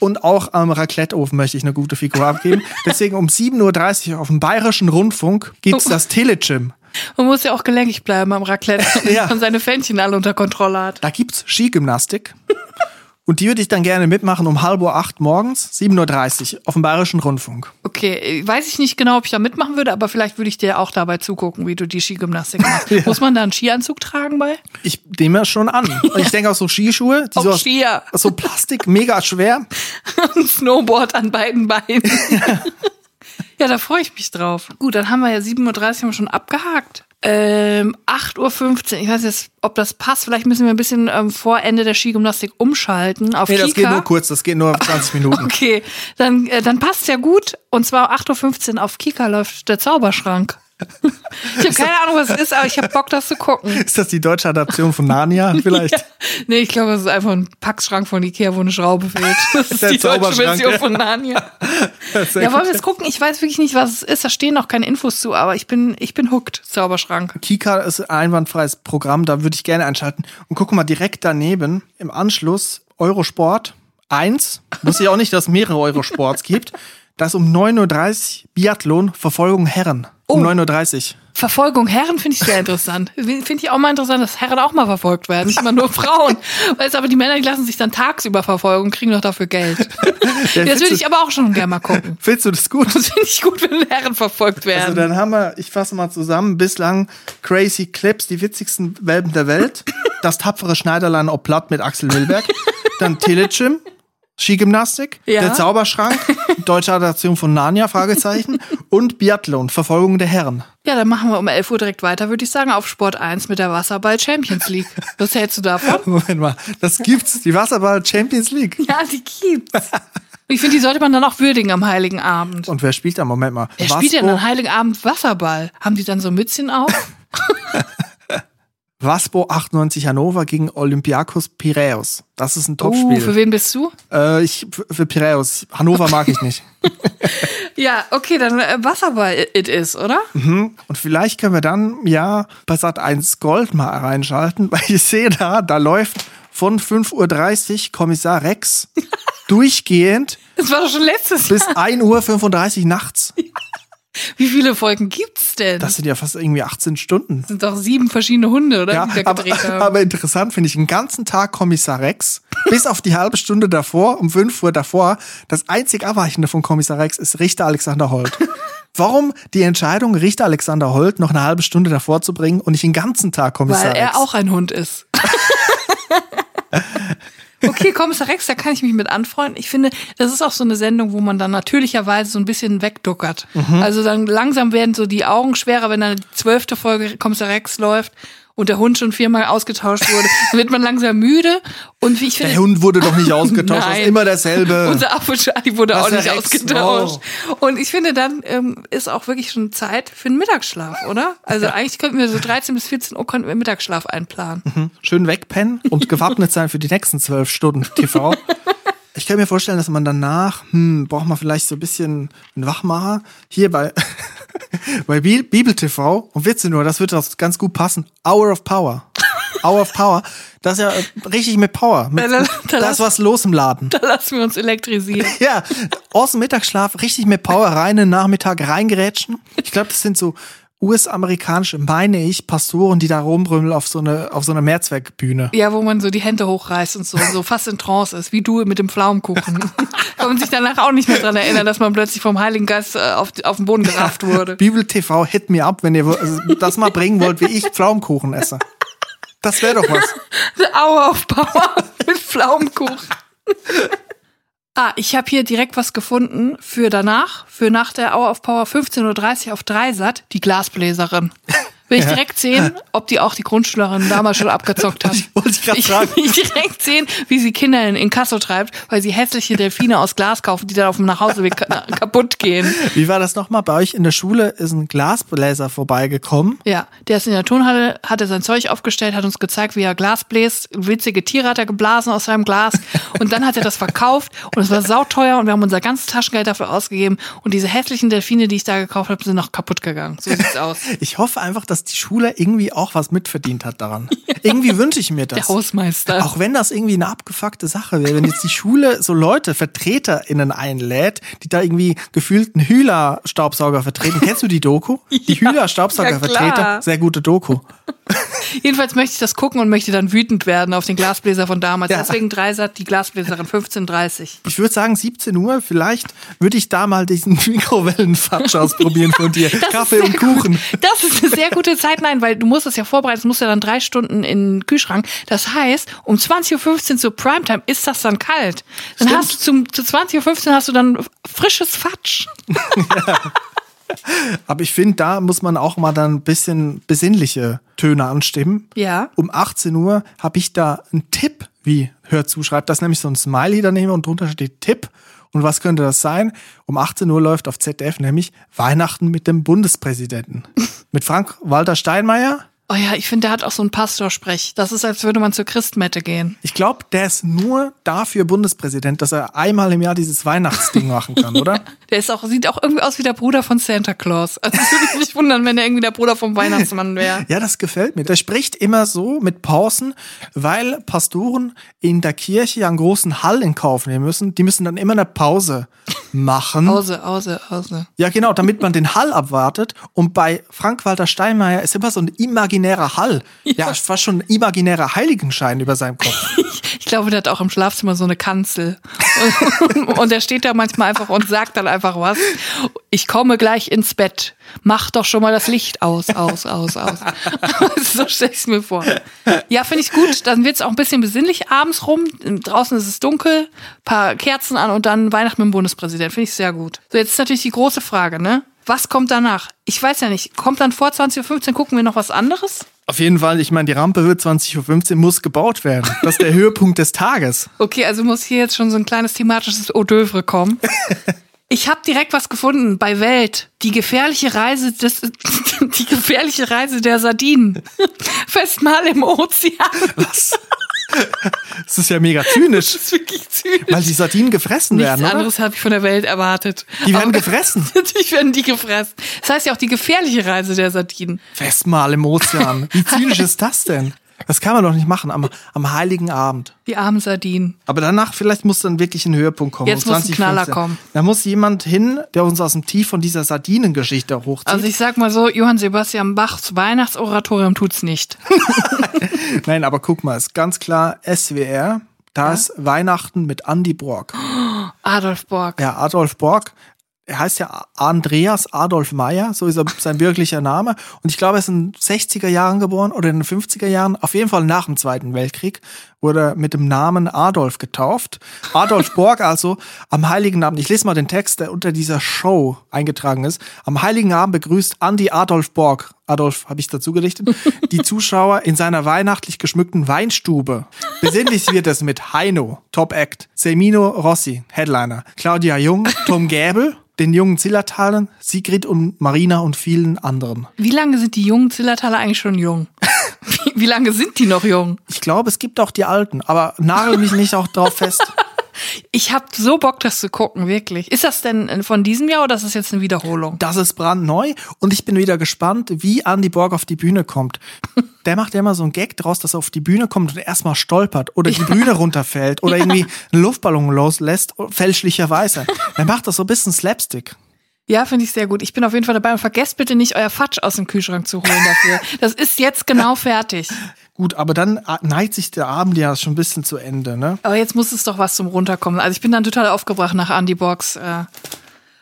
[SPEAKER 2] Und auch am Racletteofen möchte ich eine gute Figur abgeben. Deswegen um 7.30 Uhr auf dem Bayerischen Rundfunk gibt's das Telegym.
[SPEAKER 1] Man muss ja auch gelenkig bleiben am Raclette, damit
[SPEAKER 2] Ja.
[SPEAKER 1] man seine Fännchen alle unter Kontrolle hat.
[SPEAKER 2] Da gibt's Skigymnastik. Und die würde ich dann gerne mitmachen um halb Uhr acht morgens, 7.30 Uhr auf dem Bayerischen Rundfunk.
[SPEAKER 1] Okay, weiß ich nicht genau, ob ich da mitmachen würde, aber vielleicht würde ich dir auch dabei zugucken, wie du die Skigymnastik machst. Muss man da einen Skianzug tragen bei?
[SPEAKER 2] Ich nehme das schon an. Ich denke auch so Skischuhe, die
[SPEAKER 1] Auch
[SPEAKER 2] so, aus,
[SPEAKER 1] Skier.
[SPEAKER 2] aus so Plastik, mega schwer.
[SPEAKER 1] Ein Snowboard an beiden Beinen. Ja, da freue ich mich drauf. Gut, dann haben wir ja 7.30 Uhr haben wir schon abgehakt. Ähm, 8.15 Uhr, ich weiß jetzt, ob das passt. Vielleicht müssen wir ein bisschen ähm, vor Ende der Skigymnastik umschalten auf
[SPEAKER 2] Nee, das
[SPEAKER 1] Kika.
[SPEAKER 2] geht nur kurz, das geht nur 20 Minuten.
[SPEAKER 1] Okay, dann, äh, dann passt ja gut. Und zwar 8.15 Uhr auf Kika läuft der Zauberschrank. Ich habe keine Ahnung, was es ist, aber ich habe Bock, das zu gucken.
[SPEAKER 2] Ist das die deutsche Adaption von Narnia vielleicht?
[SPEAKER 1] Ja. Nee, ich glaube, das ist einfach ein Packschrank von Ikea, wo eine Schraube fehlt. Das ist
[SPEAKER 2] Der
[SPEAKER 1] die deutsche Version
[SPEAKER 2] ja.
[SPEAKER 1] von Narnia. Ja, wollen wir jetzt gucken? Ich weiß wirklich nicht, was es ist. Da stehen noch keine Infos zu, aber ich bin, ich bin hooked. Zauberschrank.
[SPEAKER 2] Kika ist ein einwandfreies Programm, da würde ich gerne einschalten. Und guck mal, direkt daneben, im Anschluss, Eurosport 1. Muss ich auch nicht, dass es mehrere Eurosports gibt. Das um 9.30 Uhr Biathlon, Verfolgung Herren. Um
[SPEAKER 1] Oh.
[SPEAKER 2] 9.30 Uhr.
[SPEAKER 1] Verfolgung Herren finde ich sehr interessant. Finde ich auch mal interessant, dass Herren auch mal verfolgt werden. Nicht immer nur Frauen. Weißt du, aber die Männer, die lassen sich dann tagsüber verfolgen und kriegen doch dafür Geld. Das würde ich aber auch schon gerne mal gucken.
[SPEAKER 2] Findest du das gut?
[SPEAKER 1] Das finde ich gut, wenn Herren verfolgt werden.
[SPEAKER 2] Also dann haben wir, ich fasse mal zusammen, bislang Crazy Clips, die witzigsten Welpen der Welt. Das tapfere Schneiderlein ob platt mit Axel Milberg. Dann Telegym, Skigymnastik,
[SPEAKER 1] Ja.
[SPEAKER 2] der Zauberschrank, deutsche Adaption von Narnia, Fragezeichen, und Biathlon, Verfolgung der Herren.
[SPEAKER 1] Ja, dann machen wir um 11 Uhr direkt weiter, würde ich sagen, auf Sport 1 mit der Wasserball Champions League. Was hältst du davon?
[SPEAKER 2] Moment mal, das gibt's, die Wasserball Champions League.
[SPEAKER 1] Ja, die gibt's. Ich finde, die sollte man dann auch würdigen am Heiligen Abend.
[SPEAKER 2] Und wer spielt da? Moment mal.
[SPEAKER 1] Wer spielt denn am Heiligen Abend Wasserball? Haben die dann so Mützchen auf?
[SPEAKER 2] Waspo 98 Hannover gegen Olympiakos Piraeus. Das ist ein
[SPEAKER 1] Uh,
[SPEAKER 2] Topspiel.
[SPEAKER 1] für wen bist du?
[SPEAKER 2] äh, ich, für- Piraeus. Hannover mag ich nicht.
[SPEAKER 1] Ja, okay, dann äh, Wasserball it is, oder?
[SPEAKER 2] Und vielleicht können wir dann ja bei Sat 1 Gold mal reinschalten, weil ich sehe da, da läuft von 5.30 Uhr Kommissar Rex durchgehend
[SPEAKER 1] Das war doch schon letztes
[SPEAKER 2] bis
[SPEAKER 1] Jahr.
[SPEAKER 2] 1.35 Uhr nachts.
[SPEAKER 1] Wie viele Folgen gibt's denn?
[SPEAKER 2] Das
[SPEAKER 1] Das
[SPEAKER 2] sind ja fast irgendwie 18 Stunden.
[SPEAKER 1] sind doch sieben verschiedene Hunde, oder?
[SPEAKER 2] Ja, aber, aber interessant finde ich, den ganzen Tag Kommissar Rex, bis auf die halbe Stunde davor, um 5 Uhr davor, das einzig Abweichende von Kommissar Rex ist Richter Alexander Holt. Warum die Entscheidung, Richter Alexander Holt noch eine halbe Stunde davor zu bringen und nicht den ganzen Tag Kommissar
[SPEAKER 1] Weil
[SPEAKER 2] Rex?
[SPEAKER 1] er auch ein Hund ist. Okay, Kommissar Rex, da kann ich mich mit anfreunden. Ich finde, das ist auch so eine Sendung, wo man dann natürlicherweise so ein bisschen wegduckert.
[SPEAKER 2] Mhm.
[SPEAKER 1] Also dann langsam werden so die Augen schwerer, wenn dann die zwölfte Folge Kommissar Rex läuft und der Hund schon viermal ausgetauscht wurde. Dann wird man langsam müde. Und wie ich finde,
[SPEAKER 2] Der Hund wurde doch nicht ausgetauscht,
[SPEAKER 1] Nein.
[SPEAKER 2] ist immer derselbe.
[SPEAKER 1] unser Affe Charlie wurde
[SPEAKER 2] Was
[SPEAKER 1] auch nicht
[SPEAKER 2] Rex,
[SPEAKER 1] ausgetauscht. Und ich finde, dann ähm, ist auch wirklich schon Zeit für einen Mittagsschlaf, oder? Also eigentlich könnten wir so 13 bis 14 Uhr könnten wir Mittagsschlaf einplanen.
[SPEAKER 2] Schön wegpennen und gewappnet sein für die nächsten zwölf Stunden TV. Ich kann mir vorstellen, dass man danach, hm, braucht man vielleicht so ein bisschen einen Wachmacher. Hier bei, bei Bi- Bibel TV und Witze nur, das wird das ganz gut passen. Hour of Power. Hour of Power. Das ist ja äh, richtig mit Power. Mit,
[SPEAKER 1] Da- da- da
[SPEAKER 2] da ist was los im Laden.
[SPEAKER 1] Da lassen wir uns elektrisieren.
[SPEAKER 2] Ja, aus dem Mittagsschlaf richtig mit Power rein, in den Nachmittag reingerätschen. Ich glaube, das sind so US-amerikanische, meine ich, Pastoren, die da rumbrümmeln auf so eine, auf so eine Mehrzweckbühne.
[SPEAKER 1] Ja, wo man so die Hände hochreißt und so, so fast in Trance ist, wie du mit dem Pflaumenkuchen. Kann man sich danach auch nicht mehr dran erinnern, dass man plötzlich vom Heiligen Geist äh, auf, auf den Boden gerafft wurde.
[SPEAKER 2] Bibel TV, hit me up, wenn ihr also das mal bringen wollt, wie ich Pflaumenkuchen esse. Das wäre doch was.
[SPEAKER 1] Hour of Power mit Pflaumenkuchen. Ah, ich habe hier direkt was gefunden für danach, für nach der Hour of Power 15.30 Uhr auf Dreisat, die Glasbläserin. Will ich direkt sehen, ob die auch die Grundschülerin damals schon abgezockt hat.
[SPEAKER 2] Wollte ich gerade fragen.
[SPEAKER 1] will ich direkt sehen, wie sie Kinder in, in Kasso treibt, weil sie hässliche Delfine aus Glas kaufen, die dann auf dem Nachhauseweg ka- kaputt gehen.
[SPEAKER 2] Wie war das nochmal? Bei euch in der Schule ist ein Glasbläser vorbeigekommen.
[SPEAKER 1] Ja, der ist in der Turnhalle, hatte sein Zeug aufgestellt, hat uns gezeigt, wie er Glas bläst. Witzige Tiere hat er geblasen aus seinem Glas. Und dann hat er das verkauft und es war sauteuer und wir haben unser ganzes Taschengeld dafür ausgegeben. Und diese hässlichen Delfine, die ich da gekauft habe, sind noch kaputt gegangen. So sieht's aus.
[SPEAKER 2] Ich hoffe einfach, dass die Schule irgendwie auch was mitverdient hat daran. Irgendwie wünsche ich mir das.
[SPEAKER 1] Der Hausmeister.
[SPEAKER 2] Auch wenn das irgendwie eine abgefuckte Sache wäre, wenn jetzt die Schule so Leute, VertreterInnen einlädt, die da irgendwie gefühlt einen Hühler-Staubsauger vertreten. Kennst du die Doku? Die
[SPEAKER 1] Ja, ja
[SPEAKER 2] Hühler-Staubsauger-Vertreter.
[SPEAKER 1] klar.
[SPEAKER 2] Sehr gute Doku.
[SPEAKER 1] Jedenfalls möchte ich das gucken und möchte dann wütend werden auf den Glasbläser von damals.
[SPEAKER 2] Ja.
[SPEAKER 1] Deswegen Dreisat, die Glasbläserin 1530.
[SPEAKER 2] Ich würde sagen 17 Uhr, vielleicht würde ich da mal diesen Mikrowellenfatsch ausprobieren von dir. Kaffee und Kuchen.
[SPEAKER 1] Gut. Das ist eine sehr gute Zeit, nein, weil du musst es ja vorbereiten, es muss ja dann drei Stunden in den Kühlschrank. Das heißt, um 20.15 Uhr zur Primetime ist das dann kalt. Dann
[SPEAKER 2] Stimmt.
[SPEAKER 1] hast du zum, zu 20.15 Uhr hast du dann frisches Fatsch.
[SPEAKER 2] Aber ich finde, da muss man auch mal dann ein bisschen besinnliche Töne anstimmen.
[SPEAKER 1] Ja.
[SPEAKER 2] Um 18 Uhr habe ich da einen Tipp, wie hört zu, schreibt das nämlich so ein Smiley daneben und drunter steht Tipp. Und was könnte das sein? Um 18 Uhr läuft auf ZDF nämlich Weihnachten mit dem Bundespräsidenten. mit Frank-Walter Steinmeier.
[SPEAKER 1] Oh ja, ich finde, der hat auch so einen Pastorsprech. Das ist, als würde man zur Christmette gehen.
[SPEAKER 2] Ich glaube, der ist nur dafür Bundespräsident, dass er einmal im Jahr dieses Weihnachtsding machen kann, oder?
[SPEAKER 1] Der ist auch, sieht auch irgendwie aus wie der Bruder von Santa Claus. Also würde ich mich wundern, wenn er irgendwie der Bruder vom Weihnachtsmann wäre.
[SPEAKER 2] Ja, das gefällt mir. Der spricht immer so mit Pausen, weil Pastoren in der Kirche ja einen großen Hall in Kauf nehmen müssen. Die müssen dann immer eine Pause machen.
[SPEAKER 1] Pause, Pause, Pause.
[SPEAKER 2] Ja, genau, damit man den Hall abwartet. Und bei Frank-Walter Steinmeier ist immer so ein imaginärer Hall. Ja, fast schon ein imaginärer Heiligenschein über seinem Kopf.
[SPEAKER 1] Ich glaube, der hat auch im Schlafzimmer so eine Kanzel. Und, und der steht da manchmal einfach und sagt dann einfach was. Ich komme gleich ins Bett. Mach doch schon mal das Licht aus, aus, aus, aus. so stelle ich es mir vor. Ja, finde ich gut. Dann wird es auch ein bisschen besinnlich abends rum. Draußen ist es dunkel, paar Kerzen an und dann Weihnachten mit dem Bundespräsident. Finde ich sehr gut. So, jetzt ist natürlich die große Frage, ne? Was kommt danach? Ich weiß ja nicht. Kommt dann vor 20.15 Uhr, gucken wir noch was anderes?
[SPEAKER 2] Auf jeden Fall, ich meine, die Rampe wird 20.15 Uhr, muss gebaut werden. Das ist der Höhepunkt des Tages.
[SPEAKER 1] Okay, also muss hier jetzt schon so ein kleines thematisches d'oeuvre kommen. Ich habe direkt was gefunden bei Welt. Die gefährliche Reise des, die gefährliche Reise der Sardinen. Festmahl im Ozean.
[SPEAKER 2] Was? Das ist ja mega zynisch,
[SPEAKER 1] Das ist wirklich zynisch.
[SPEAKER 2] weil die Sardinen gefressen
[SPEAKER 1] Nichts
[SPEAKER 2] werden, oder?
[SPEAKER 1] anderes habe ich von der Welt erwartet.
[SPEAKER 2] Die werden
[SPEAKER 1] Aber-
[SPEAKER 2] gefressen.
[SPEAKER 1] Natürlich werden die gefressen. Das heißt ja auch die gefährliche Reise der Sardinen.
[SPEAKER 2] Festmahl im Ozean. Wie zynisch ist das denn? Das kann man doch nicht machen am, am heiligen Abend.
[SPEAKER 1] Die armen Sardinen.
[SPEAKER 2] Aber danach vielleicht muss dann wirklich ein Höhepunkt kommen.
[SPEAKER 1] Jetzt muss ein Knaller kommen.
[SPEAKER 2] Da muss jemand hin, der uns aus dem Tief von dieser Sardinengeschichte hochzieht.
[SPEAKER 1] Also ich sag mal so, Johann Sebastian Bachs Weihnachtsoratorium tut's nicht.
[SPEAKER 2] Nein, aber guck mal, ist ganz klar SWR. Da ist Weihnachten mit Andy Borg.
[SPEAKER 1] Adolf Borg.
[SPEAKER 2] Ja, Adolf Borg. Er heißt ja Andreas Adolf Meyer, so ist er sein wirklicher Name. Und ich glaube, er ist in den 60er Jahren geboren oder in den 50er Jahren. Auf jeden Fall nach dem Zweiten Weltkrieg wurde mit dem Namen Adolf getauft. Adolf Borg also am Heiligen Abend. Ich lese mal den Text, der unter dieser Show eingetragen ist. Am Heiligen Abend begrüßt Andy Adolf Borg. Adolf habe ich dazu gedichtet. Die Zuschauer in seiner weihnachtlich geschmückten Weinstube. Besinnlich wird es mit Heino, Top Act, Semino Rossi, Headliner, Claudia Jung, Tom Gäbel, den jungen Zillertalen, Sigrid und Marina und vielen anderen.
[SPEAKER 1] Wie lange sind die jungen Zillertaler eigentlich schon jung? Wie, wie lange sind die noch jung?
[SPEAKER 2] Ich glaube, es gibt auch die Alten, aber nagel mich nicht auch drauf fest.
[SPEAKER 1] Ich hab so Bock, das zu gucken, wirklich. Ist das denn von diesem Jahr oder ist das jetzt eine Wiederholung?
[SPEAKER 2] Das ist brandneu und ich bin wieder gespannt, wie Andy Borg auf die Bühne kommt. Der macht ja immer so einen Gag draus, dass er auf die Bühne kommt und erstmal stolpert oder die Bühne runterfällt oder irgendwie einen Luftballon loslässt, fälschlicherweise. Der macht das so ein bisschen Slapstick.
[SPEAKER 1] Ja, finde ich sehr gut. Ich bin auf jeden Fall dabei und vergesst bitte nicht, euer Fatsch aus dem Kühlschrank zu holen dafür. Das ist jetzt genau fertig.
[SPEAKER 2] Gut, aber dann neigt sich der Abend ja schon ein bisschen zu Ende, ne?
[SPEAKER 1] Aber jetzt muss es doch was zum Runterkommen. Also ich bin dann total aufgebracht nach Andy Box. Äh,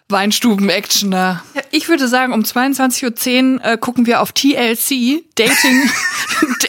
[SPEAKER 1] Weinstuben-Action da. Ich würde sagen, um 22.10 Uhr äh, gucken wir auf TLC, Dating,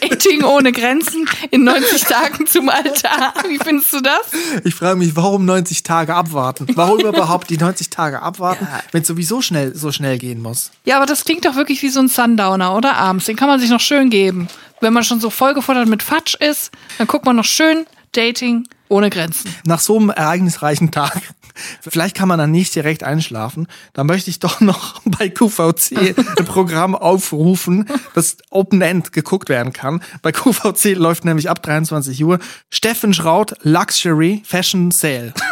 [SPEAKER 1] Dating ohne Grenzen in 90 Tagen zum Altar. Wie findest du das?
[SPEAKER 2] Ich frage mich, warum 90 Tage abwarten? Warum überhaupt die 90 Tage abwarten, ja. wenn es sowieso schnell, so schnell gehen muss?
[SPEAKER 1] Ja, aber das klingt doch wirklich wie so ein Sundowner, oder? Abends. Den kann man sich noch schön geben. Wenn man schon so vollgefordert mit Fatsch ist, dann guckt man noch schön Dating ohne Grenzen.
[SPEAKER 2] Nach so einem ereignisreichen Tag Vielleicht kann man dann nicht direkt einschlafen. Da möchte ich doch noch bei QVC ein Programm aufrufen, das Open End geguckt werden kann. Bei QVC läuft nämlich ab 23 Uhr Steffen Schraut Luxury Fashion Sale.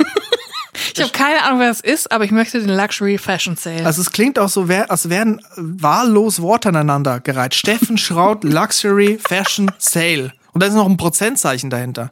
[SPEAKER 1] Ich habe keine Ahnung, wer das ist, aber ich möchte den Luxury Fashion Sale.
[SPEAKER 2] Also es klingt auch so, als wären wahllos Worte aneinander gereiht. Steffen Schraut Luxury Fashion Sale. Und da ist noch ein Prozentzeichen dahinter.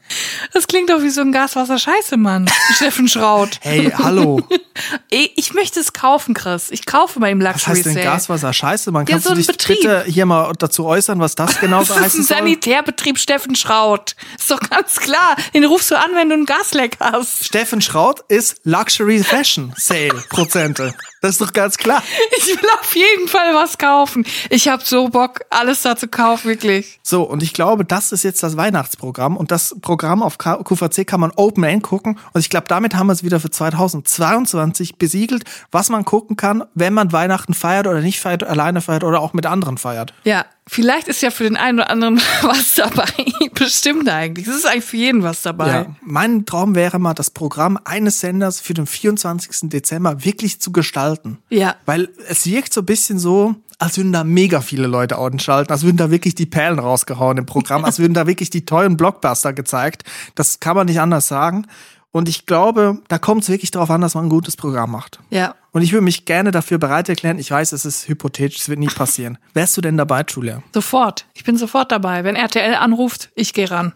[SPEAKER 1] Das klingt doch wie so ein Gaswasser-Scheiße-Mann. Steffen Schraut.
[SPEAKER 2] Hey, hallo.
[SPEAKER 1] ich möchte es kaufen, Chris. Ich kaufe mal im Luxury
[SPEAKER 2] Was heißt denn. Gaswasser-Scheiße-Mann?
[SPEAKER 1] Ja,
[SPEAKER 2] Kannst
[SPEAKER 1] so
[SPEAKER 2] du dich
[SPEAKER 1] Betrieb.
[SPEAKER 2] bitte hier mal dazu äußern, was das genau
[SPEAKER 1] das
[SPEAKER 2] heißt?
[SPEAKER 1] Das ist ein Sanitärbetrieb Steffen Schraut. Ist doch ganz klar. Den rufst du an, wenn du ein Gasleck hast.
[SPEAKER 2] Steffen Schraut ist Luxury Fashion Sale Prozente. Das ist doch ganz klar.
[SPEAKER 1] Ich will auf jeden Fall was kaufen. Ich habe so Bock, alles da zu kaufen, wirklich.
[SPEAKER 2] So, und ich glaube, das ist jetzt das Weihnachtsprogramm. Und das Programm auf QVC kann man Open End gucken. Und ich glaube, damit haben wir es wieder für 2022 besiegelt, was man gucken kann, wenn man Weihnachten feiert oder nicht feiert, alleine feiert oder auch mit anderen feiert.
[SPEAKER 1] Ja, Vielleicht ist ja für den einen oder anderen was dabei. Bestimmt eigentlich. Es ist eigentlich für jeden was dabei. Ja,
[SPEAKER 2] mein Traum wäre mal, das Programm eines Senders für den 24. Dezember wirklich zu gestalten.
[SPEAKER 1] Ja.
[SPEAKER 2] Weil es wirkt so ein bisschen so, als würden da mega viele Leute schalten, als würden da wirklich die Perlen rausgehauen im Programm, als würden da wirklich die teuren Blockbuster gezeigt. Das kann man nicht anders sagen. Und ich glaube, da kommt es wirklich darauf an, dass man ein gutes Programm macht.
[SPEAKER 1] Ja.
[SPEAKER 2] Und ich würde mich gerne dafür bereit erklären. Ich weiß, es ist hypothetisch, es wird nie passieren. Wärst du denn dabei, Julia?
[SPEAKER 1] Sofort. Ich bin sofort dabei. Wenn RTL anruft, ich gehe ran.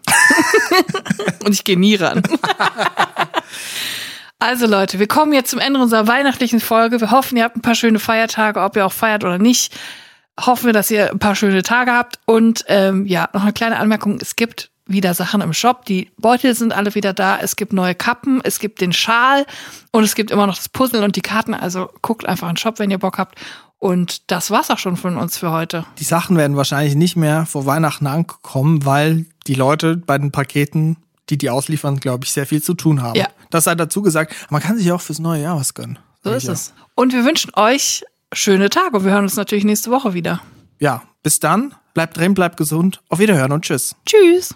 [SPEAKER 1] Und ich gehe nie ran. Also Leute, wir kommen jetzt zum Ende unserer weihnachtlichen Folge. Wir hoffen, ihr habt ein paar schöne Feiertage, ob ihr auch feiert oder nicht. Hoffen wir, dass ihr ein paar schöne Tage habt. Und ähm, ja, noch eine kleine Anmerkung. Es gibt wieder Sachen im Shop. Die Beutel sind alle wieder da. Es gibt neue Kappen, es gibt den Schal und es gibt immer noch das Puzzle und die Karten. Also guckt einfach in den Shop, wenn ihr Bock habt. Und das war's auch schon von uns für heute.
[SPEAKER 2] Die Sachen werden wahrscheinlich nicht mehr vor Weihnachten ankommen, weil die Leute bei den Paketen, die die ausliefern, glaube ich, sehr viel zu tun haben.
[SPEAKER 1] Ja.
[SPEAKER 2] Das sei dazu gesagt. Man kann sich auch fürs neue Jahr was gönnen.
[SPEAKER 1] So ist es. Und wir wünschen euch schöne Tage und wir hören uns natürlich nächste Woche wieder.
[SPEAKER 2] Ja, bis dann. Bleibt drin, bleibt gesund. Auf Wiederhören und tschüss.
[SPEAKER 1] Tschüss.